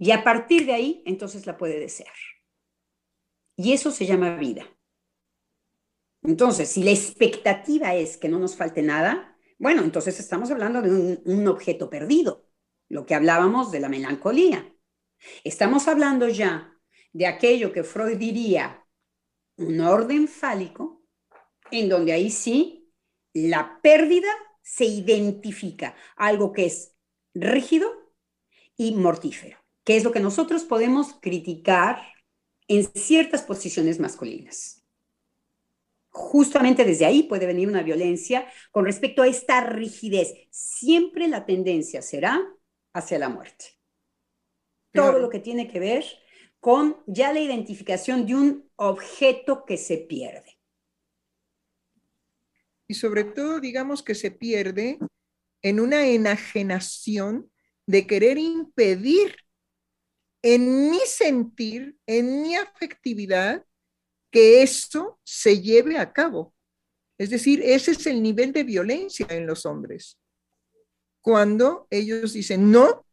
[SPEAKER 3] Y a partir de ahí, entonces la puede desear. Y eso se llama vida. Entonces, si la expectativa es que no nos falte nada, bueno, entonces estamos hablando de un, objeto perdido, lo que hablábamos de la melancolía. Estamos hablando ya de aquello que Freud diría un orden fálico, en donde ahí sí la pérdida se identifica, algo que es rígido y mortífero que es lo que nosotros podemos criticar en ciertas posiciones masculinas. Justamente desde ahí puede venir una violencia con respecto a esta rigidez. Siempre la tendencia será hacia la muerte. Todo lo que tiene que ver con ya la identificación de un objeto que se pierde.
[SPEAKER 4] Y sobre todo, digamos que se pierde en una enajenación de querer impedir en mi sentir, en mi afectividad, que esto se lleve a cabo. Es decir, ese es el nivel de violencia en los hombres. Cuando ellos dicen, no,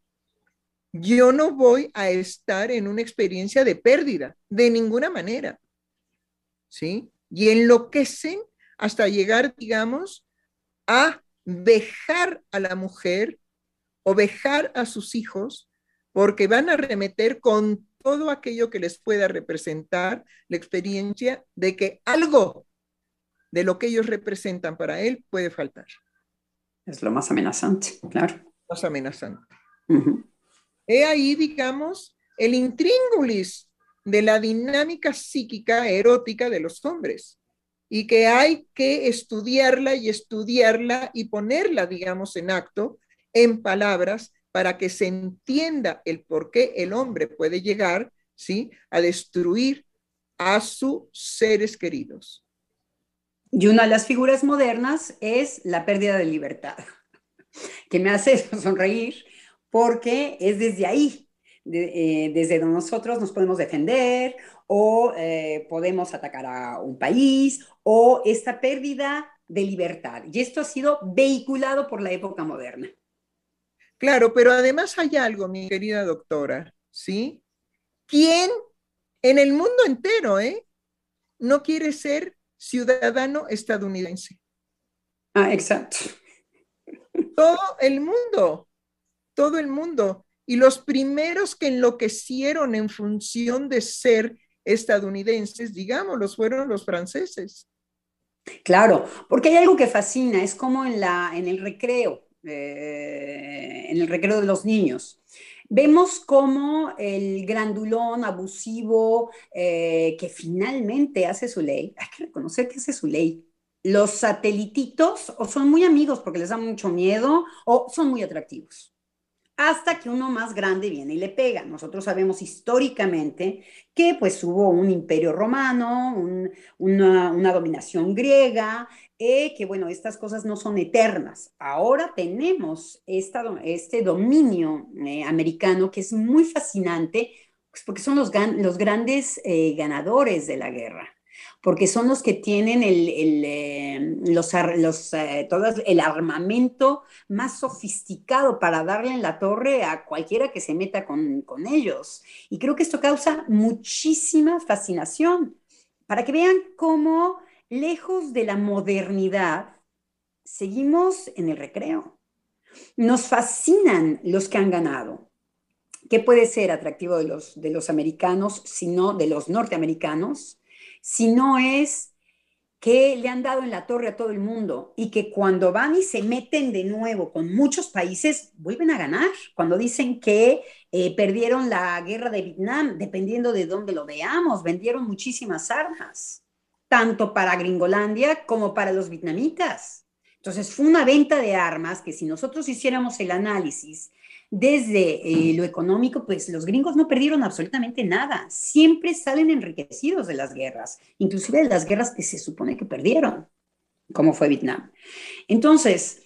[SPEAKER 4] yo no voy a estar en una experiencia de pérdida, de ninguna manera. ¿Sí? Y enloquecen hasta llegar, digamos, a dejar a la mujer o dejar a sus hijos porque van a remeter con todo aquello que les pueda representar la experiencia de que algo de lo que ellos representan para él puede faltar.
[SPEAKER 3] Es lo más amenazante, claro.
[SPEAKER 4] Más amenazante. He ahí, digamos, el intríngulis de la dinámica psíquica erótica de los hombres y que hay que estudiarla y estudiarla y ponerla, digamos, en acto, en palabras, para que se entienda el por qué el hombre puede llegar, ¿sí?, a destruir a sus seres queridos.
[SPEAKER 3] Y una de las figuras modernas es la pérdida de libertad, [laughs] que me hace [laughs] sonreír porque es desde ahí, eh, desde donde nosotros nos podemos defender o eh, podemos atacar a un país o esta pérdida de libertad. Y esto ha sido vehiculado por la época moderna.
[SPEAKER 4] Claro, pero además hay algo, mi querida doctora, ¿sí? ¿Quién en el mundo entero, eh, no quiere ser ciudadano estadounidense?
[SPEAKER 3] Ah, exacto.
[SPEAKER 4] Todo el mundo, todo el mundo. Y los primeros que enloquecieron en función de ser estadounidenses, digámoslo, fueron los franceses.
[SPEAKER 3] Claro, porque hay algo que fascina, es como en, la, en el recreo, eh, en el recreo de los niños. Vemos como el grandulón abusivo eh, que finalmente hace su ley, hay que reconocer que hace su ley. Los satelititos o son muy amigos porque les da mucho miedo o son muy atractivos hasta que uno más grande viene y le pega. Nosotros sabemos históricamente que pues hubo un imperio romano, una, dominación griega, eh, que bueno, estas cosas no son eternas. Ahora tenemos este dominio eh, americano que es muy fascinante, pues porque son los, los grandes eh, ganadores de la guerra porque son los que tienen el, el, eh, los, los eh, el armamento más sofisticado para darle en la torre a cualquiera que se meta con, con ellos. Y creo que esto causa muchísima fascinación, para que vean cómo, lejos de la modernidad, seguimos en el recreo. Nos fascinan los que han ganado. ¿Qué puede ser atractivo de los, de los americanos, sino de los norteamericanos? si no es que le han dado en la torre a todo el mundo y que cuando van y se meten de nuevo con muchos países, vuelven a ganar. Cuando dicen que eh, perdieron la guerra de Vietnam, dependiendo de dónde lo veamos, vendieron muchísimas armas, tanto para Gringolandia como para los vietnamitas. Entonces fue una venta de armas que si nosotros hiciéramos el análisis desde eh, lo económico, pues los gringos no perdieron absolutamente nada. Siempre salen enriquecidos de las guerras, inclusive de las guerras que se supone que perdieron, como fue Vietnam. Entonces...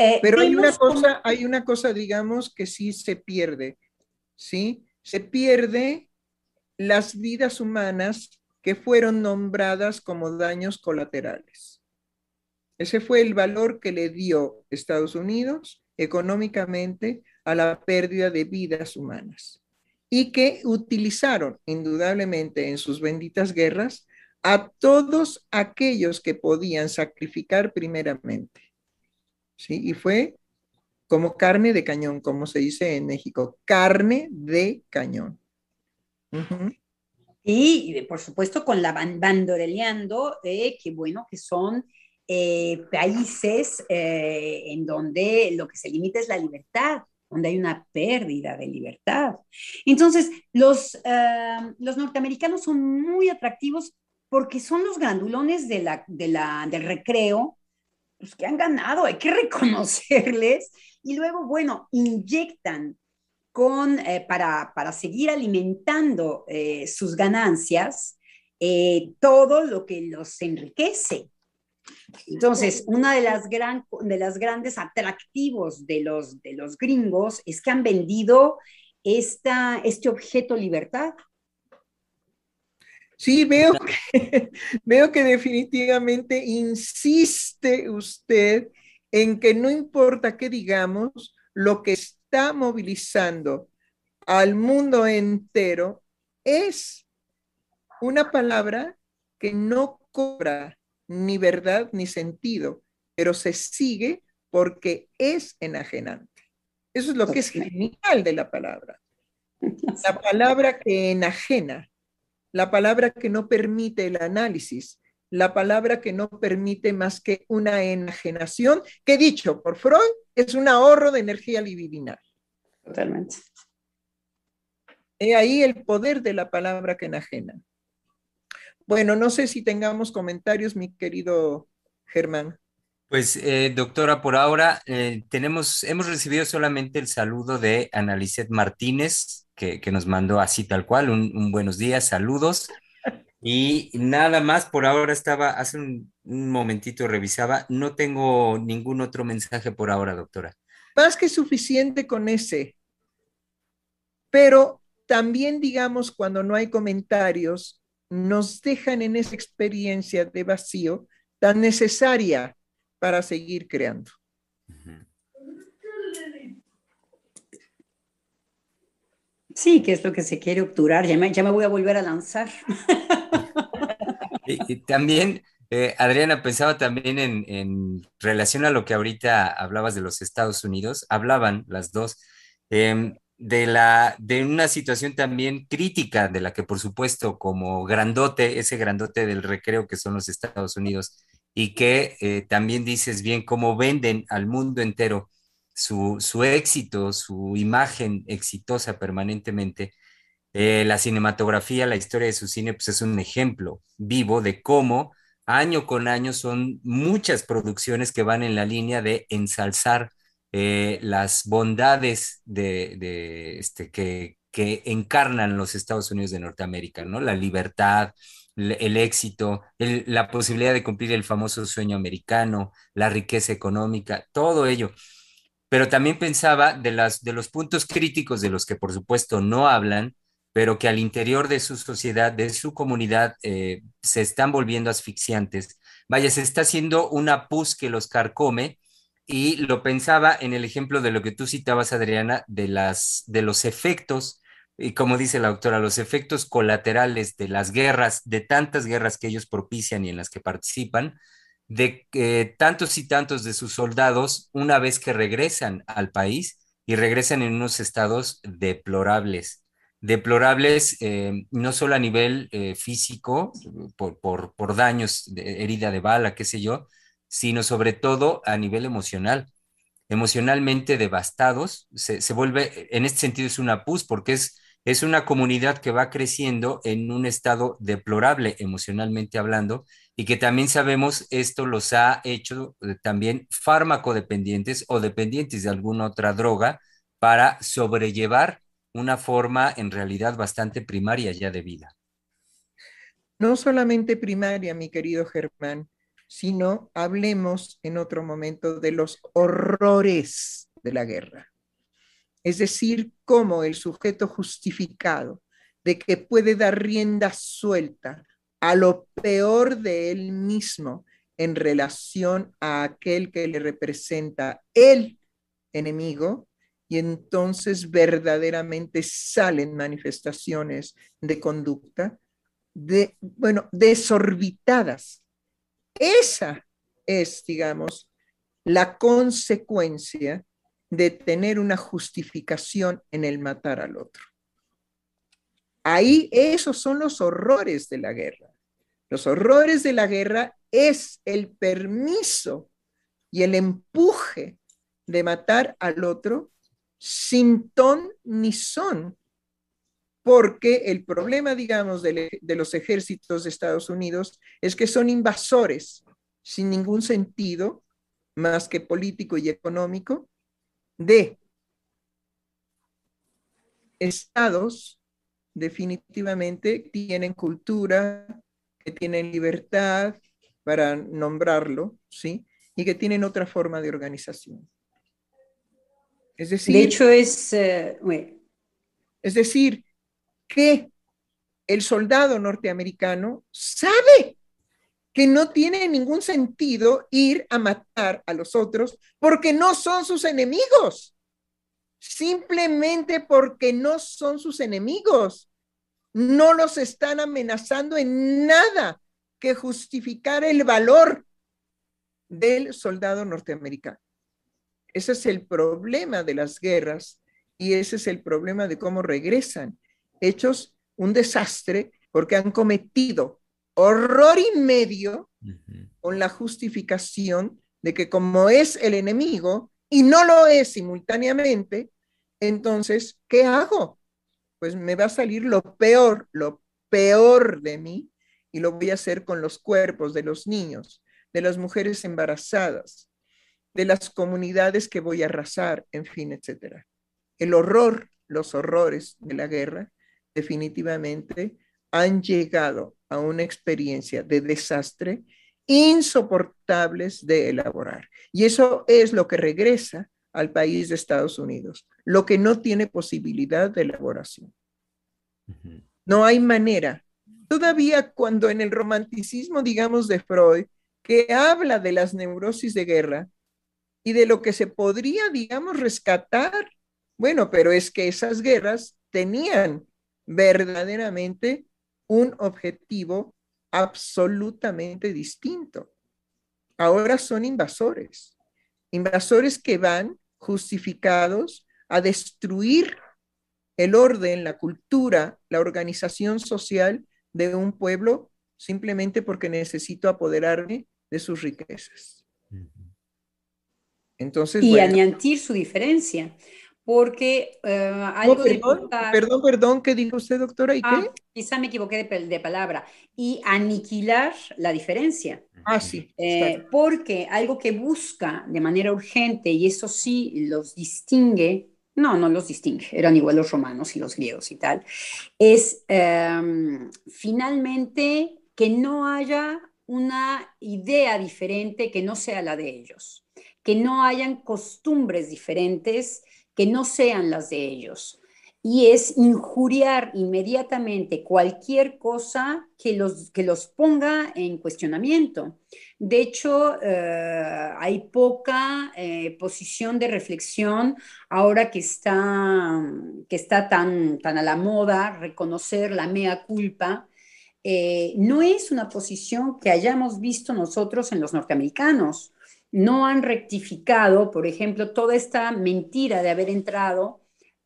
[SPEAKER 4] Eh, Pero hay una cosa, hay una cosa, digamos, que sí se pierde, ¿sí? Se pierde las vidas humanas que fueron nombradas como daños colaterales. Ese fue el valor que le dio Estados Unidos económicamente a la pérdida de vidas humanas y que utilizaron indudablemente en sus benditas guerras a todos aquellos que podían sacrificar primeramente. ¿Sí? Y fue como carne de cañón, como se dice en México, carne de cañón.
[SPEAKER 3] Y por supuesto con la bandoreleando, eh, que bueno, que son eh, países eh, en donde lo que se limita es la libertad donde hay una pérdida de libertad. Entonces, los, eh, los norteamericanos son muy atractivos porque son los grandulones de de la, del recreo, pues que han ganado, hay que [laughs] reconocerles, y luego, bueno, inyectan con, eh, para, para, seguir alimentando eh, sus ganancias todo lo que los enriquece. Entonces, una de las, de las grandes atractivos de los, de los gringos es que han vendido esta, este objeto libertad?
[SPEAKER 4] Sí, veo que, [laughs] veo que definitivamente insiste usted en que no importa qué digamos, lo que está movilizando al mundo entero es una palabra que no cobra ni verdad ni sentido, pero se sigue porque es enajenante. Eso es lo que es genial de la palabra. [laughs] La palabra que enajena, la palabra que no permite el análisis, la palabra que no permite más que una enajenación, que dicho por Freud, es un ahorro de energía libidinal.
[SPEAKER 3] Totalmente.
[SPEAKER 4] He ahí el poder de la palabra que enajena. Bueno, no sé si tengamos comentarios, mi querido Germán.
[SPEAKER 1] Pues, eh, doctora, por ahora eh, tenemos, hemos recibido solamente el saludo de Analicet Martínez, que, nos mandó así tal cual, un, buenos días, saludos. Y nada más, por ahora estaba, hace un, un, momentito revisaba, no tengo ningún otro mensaje por ahora, doctora.
[SPEAKER 4] Más que suficiente con ese. Pero también, digamos, cuando no hay comentarios, nos dejan en esa experiencia de vacío tan necesaria para seguir creando.
[SPEAKER 3] Sí, que es lo que se quiere obturar. Ya me, ya me voy a volver a lanzar. [laughs]
[SPEAKER 1] Y, también, eh, Adriana, pensaba también en, en, relación a lo que ahorita hablabas de los Estados Unidos, hablaban las dos. Em, de, la, de una situación también crítica, de la que por supuesto como grandote, ese grandote del recreo que son los Estados Unidos, y que eh, también dices bien cómo venden al mundo entero su, su éxito, su imagen exitosa permanentemente. Eh, la cinematografía, la historia de su cine, pues es un ejemplo vivo de cómo año con año son muchas producciones que van en la línea de ensalzar eh, las bondades de, este, que, encarnan los Estados Unidos de Norteamérica, ¿no? La libertad, el éxito, la posibilidad de cumplir el famoso sueño americano, la riqueza económica, todo ello. Pero también pensaba de, las, de los puntos críticos de los que por supuesto no hablan, pero que al interior de su sociedad, de su comunidad, eh, se están volviendo asfixiantes. Vaya, se está haciendo una pus que los carcome y lo pensaba en el ejemplo de lo que tú citabas, Adriana, de, las, de los efectos, y como dice la doctora, los efectos colaterales de las guerras, de tantas guerras que ellos propician y en las que participan, de que tantos y tantos de sus soldados, una vez que regresan al país y regresan en unos estados deplorables, deplorables eh, no solo a nivel eh, físico, por, por, por daños, de herida de bala, qué sé yo, sino sobre todo a nivel emocional. Emocionalmente devastados, se, vuelve, en este sentido es una PUS porque es, es una comunidad que va creciendo en un estado deplorable emocionalmente hablando y que también sabemos esto los ha hecho eh, también fármaco dependientes o dependientes de alguna otra droga para sobrellevar una forma en realidad bastante primaria ya de vida.
[SPEAKER 4] No solamente primaria, mi querido Germán, sino hablemos en otro momento de los horrores de la guerra. Es decir, cómo el sujeto justificado de que puede dar rienda suelta a lo peor de él mismo en relación a aquel que le representa el enemigo, y entonces verdaderamente salen manifestaciones de conducta, de, bueno, desorbitadas, esa es, digamos, la consecuencia de tener una justificación en el matar al otro. Ahí esos son los horrores de la guerra. Los horrores de la guerra es el permiso y el empuje de matar al otro sin ton ni son, porque el problema, digamos, de, los ejércitos de Estados Unidos es que son invasores sin ningún sentido más que político y económico de estados definitivamente tienen cultura, que tienen libertad para nombrarlo, ¿sí? Y que tienen otra forma de organización.
[SPEAKER 3] Es decir... De hecho es, eh,
[SPEAKER 4] Es decir, que el soldado norteamericano sabe que no tiene ningún sentido ir a matar a los otros porque no son sus enemigos. Simplemente porque no son sus enemigos. No los están amenazando en nada que justificar el valor del soldado norteamericano. Ese es el problema de las guerras y ese es el problema de cómo regresan hechos un desastre porque han cometido horror y medio con la justificación de que como es el enemigo y no lo es simultáneamente, entonces, ¿qué hago? Pues me va a salir lo peor, lo peor de mí y lo voy a hacer con los cuerpos de los niños, de las mujeres embarazadas, de las comunidades que voy a arrasar, en fin, etcétera. El horror, los horrores de la guerra, definitivamente han llegado a una experiencia de desastre insoportables de elaborar. Y eso es lo que regresa al país de Estados Unidos, lo que no tiene posibilidad de elaboración. No hay manera. Todavía cuando en el romanticismo, digamos, de Freud, que habla de las neurosis de guerra y de lo que se podría, digamos, rescatar, bueno, pero es que esas guerras tenían verdaderamente un objetivo absolutamente distinto. Ahora son invasores, invasores que van justificados a destruir el orden, la cultura, la organización social de un pueblo simplemente porque necesito apoderarme de sus riquezas.
[SPEAKER 3] Entonces, y añadir su diferencia porque uh, algo
[SPEAKER 4] perdón, perdón, perdón, ¿qué dijo usted, doctora? ¿Y
[SPEAKER 3] ah,
[SPEAKER 4] qué?
[SPEAKER 3] Quizá me equivoqué de, de, palabra. Y aniquilar la diferencia.
[SPEAKER 4] Ah, sí.
[SPEAKER 3] Eh, porque algo que busca de manera urgente, y eso sí los distingue, no, no los distingue, eran igual los romanos y los griegos y tal, es um, finalmente que no haya una idea diferente que no sea la de ellos, que no hayan costumbres diferentes que no sean las de ellos. Y es injuriar inmediatamente cualquier cosa que los, que los ponga en cuestionamiento. De hecho, eh, hay poca eh, posición de reflexión ahora que está, que está tan, tan a la moda reconocer la mea culpa. Eh, no es una posición que hayamos visto nosotros en los norteamericanos no han rectificado, por ejemplo, toda esta mentira de haber entrado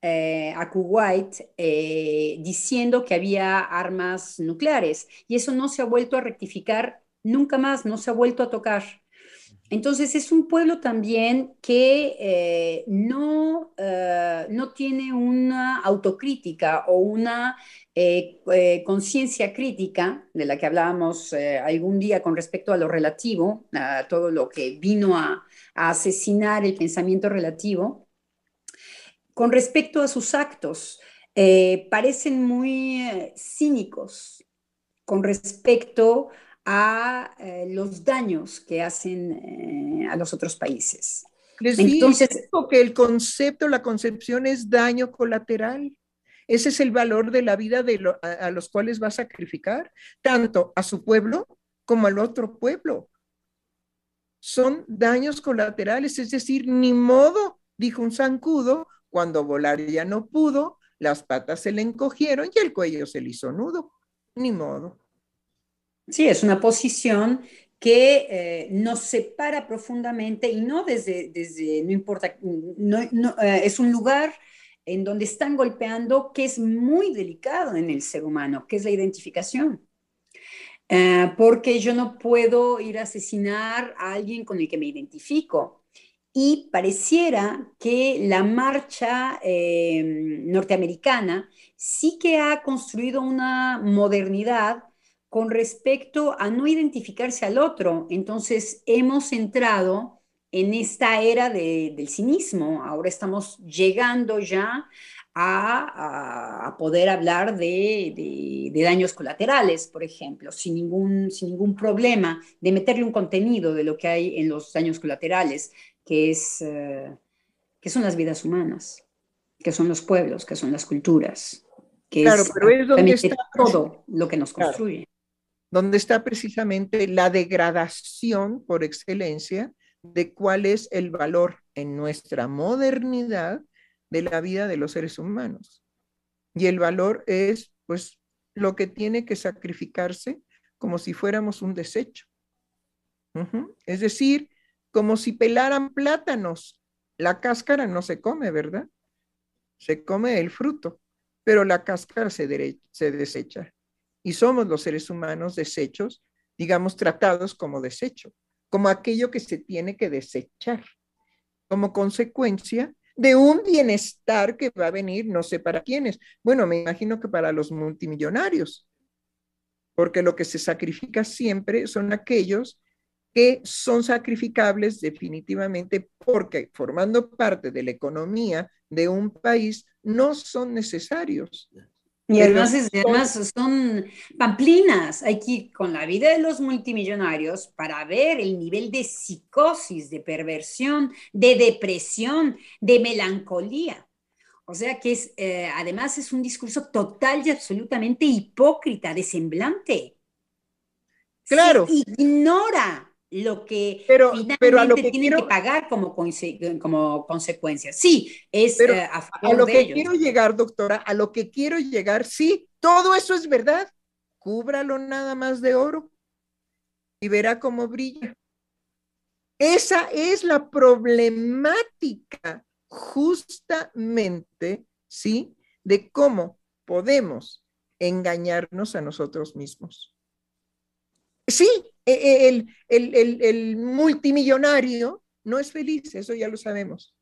[SPEAKER 3] eh, a Kuwait eh, diciendo que había armas nucleares. Y eso no se ha vuelto a rectificar nunca más, no se ha vuelto a tocar. Entonces es un pueblo también que eh, no, no tiene una autocrítica o una conciencia crítica, de la que hablábamos algún día con respecto a lo relativo, a todo lo que vino a, asesinar el pensamiento relativo, con respecto a sus actos, parecen muy cínicos con respecto a los daños que hacen a los otros países.
[SPEAKER 4] Entonces, que el concepto, la concepción es daño colateral. Ese es el valor de la vida de a, los cuales va a sacrificar, tanto a su pueblo como al otro pueblo. Son daños colaterales, es decir, ni modo, dijo un zancudo, cuando volar ya no pudo, las patas se le encogieron y el cuello se le hizo nudo. Ni modo.
[SPEAKER 3] Sí, es una posición que eh, nos separa profundamente y no desde, desde no importa, no, eh, es un lugar en donde están golpeando, que es muy delicado en el ser humano, que es la identificación. Eh, porque yo no puedo ir a asesinar a alguien con el que me identifico. Y pareciera que la marcha eh, norteamericana sí que ha construido una modernidad con respecto a no identificarse al otro. Entonces hemos entrado en esta era del cinismo. Ahora estamos llegando ya a, poder hablar de, daños colaterales, por ejemplo, sin ningún, sin ningún problema, de meterle un contenido de lo que hay en los daños colaterales, que, es, eh, que son las vidas humanas. que son los pueblos, que son las culturas, que
[SPEAKER 4] Claro,
[SPEAKER 3] es
[SPEAKER 4] pero es donde está-
[SPEAKER 3] todo lo que nos
[SPEAKER 4] Claro.
[SPEAKER 3] construye.
[SPEAKER 4] donde está precisamente la degradación por excelencia de cuál es el valor en nuestra modernidad de la vida de los seres humanos. Y el valor es, pues, lo que tiene que sacrificarse como si fuéramos un desecho. Es decir, como si pelaran plátanos. La cáscara no se come, ¿verdad? Se come el fruto, pero la cáscara se, se desecha y somos los seres humanos desechos, digamos, tratados como desecho, como aquello que se tiene que desechar, como consecuencia de un bienestar que va a venir, no sé para quiénes. Bueno, me imagino que para los multimillonarios, porque lo que se sacrifica siempre son aquellos que son sacrificables definitivamente porque formando parte de la economía de un país no son necesarios.
[SPEAKER 3] Y además, es- además son pamplinas. Hay que ir con la vida de los multimillonarios para ver el nivel de psicosis, de perversión, de depresión, de melancolía. O sea que es, eh, además es un discurso total y absolutamente hipócrita, de semblante.
[SPEAKER 4] Claro.
[SPEAKER 3] Se ignora lo que
[SPEAKER 4] Pero-
[SPEAKER 3] finalmente
[SPEAKER 4] pero a lo que
[SPEAKER 3] tienen
[SPEAKER 4] quiero-
[SPEAKER 3] que pagar como, como consecuencia. Sí, es
[SPEAKER 4] Pero
[SPEAKER 3] eh, a
[SPEAKER 4] A lo
[SPEAKER 3] de
[SPEAKER 4] que
[SPEAKER 3] ellos.
[SPEAKER 4] quiero llegar, doctora, a lo que quiero llegar, sí, todo eso es verdad. Cúbralo nada más de oro y verá cómo brilla. Esa es la problemática justamente, ¿sí? De cómo podemos engañarnos a nosotros mismos. Sí, el, el- el- el multimillonario no es feliz, eso ya lo sabemos,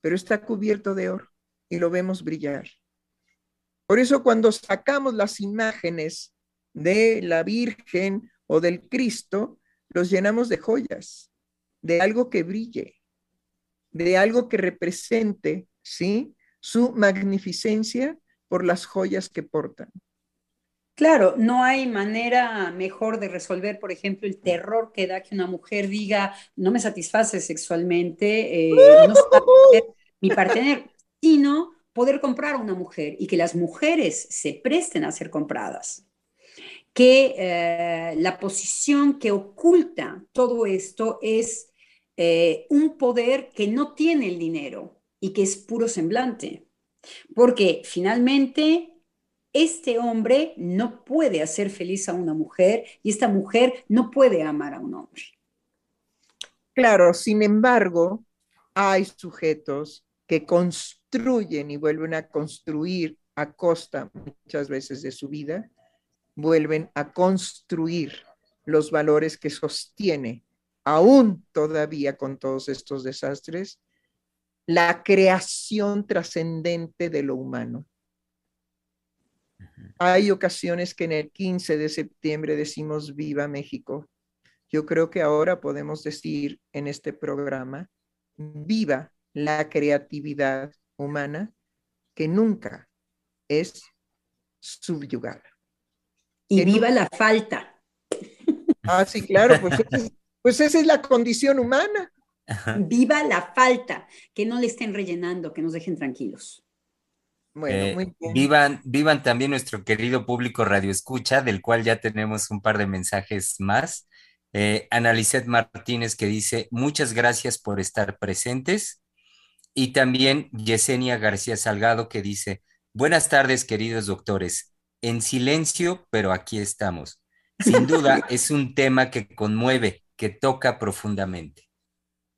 [SPEAKER 4] pero está cubierto de oro y lo vemos brillar. Por eso cuando sacamos las imágenes de la Virgen o del Cristo, los llenamos de joyas, de algo que brille, de algo que represente, ¿sí? Su magnificencia por las joyas que portan.
[SPEAKER 3] Claro, no hay manera mejor de resolver, por ejemplo, el terror que da que una mujer diga, no me satisface sexualmente, eh, [laughs] no satisface mi partener, sino poder comprar a una mujer y que las mujeres se presten a ser compradas. Que eh, la posición que oculta todo esto es eh, un poder que no tiene el dinero y que es puro semblante. Porque finalmente este hombre no puede hacer feliz a una mujer y esta mujer no puede amar a un hombre.
[SPEAKER 4] Claro, sin embargo, hay sujetos que construyen y vuelven a construir a costa muchas veces de su vida, vuelven a construir los valores que sostiene, aún todavía con todos estos desastres, la creación trascendente de lo humano. Hay ocasiones que en el 15 de septiembre decimos viva México. Yo creo que ahora podemos decir en este programa, viva la creatividad humana que nunca es subyugada.
[SPEAKER 3] Y
[SPEAKER 4] Que
[SPEAKER 3] viva la falta.
[SPEAKER 4] Ah, sí, claro, pues, es- pues esa es la condición humana.
[SPEAKER 3] Viva la falta. Que no le estén rellenando, que nos dejen tranquilos.
[SPEAKER 4] Bueno,
[SPEAKER 1] Eh,
[SPEAKER 4] muy bien.
[SPEAKER 1] vivan, vivan también nuestro querido público Radio Escucha, del cual ya tenemos un par de mensajes más. Eh, Analicet Martínez que dice, muchas gracias por estar presentes. Y también Yesenia García Salgado que dice, buenas tardes queridos doctores, en silencio, pero aquí estamos. Sin duda [laughs] es un tema que conmueve, que toca profundamente.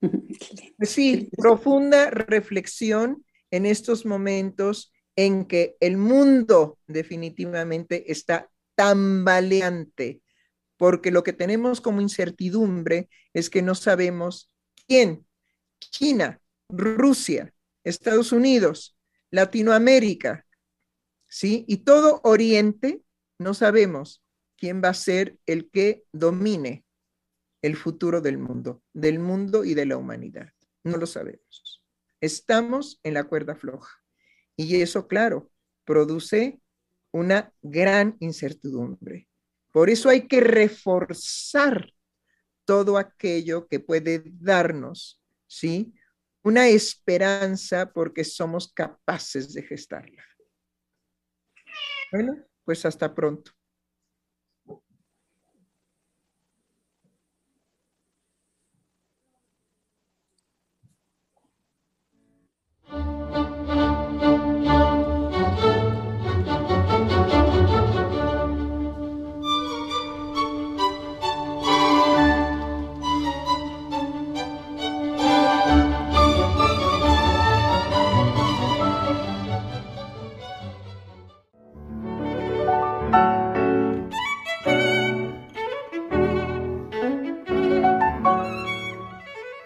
[SPEAKER 4] Pues sí, profunda reflexión en estos momentos en que el mundo definitivamente está tambaleante, porque lo que tenemos como incertidumbre es que no sabemos quién, China, Rusia, Estados Unidos, Latinoamérica, ¿sí? Y todo Oriente, no sabemos quién va a ser el que domine el futuro del mundo, del mundo y de la humanidad. No lo sabemos. Estamos en la cuerda floja. Y eso, claro, produce una gran incertidumbre. Por eso hay que reforzar todo aquello que puede darnos, ¿sí? una esperanza porque somos capaces de gestarla. Bueno, pues hasta pronto.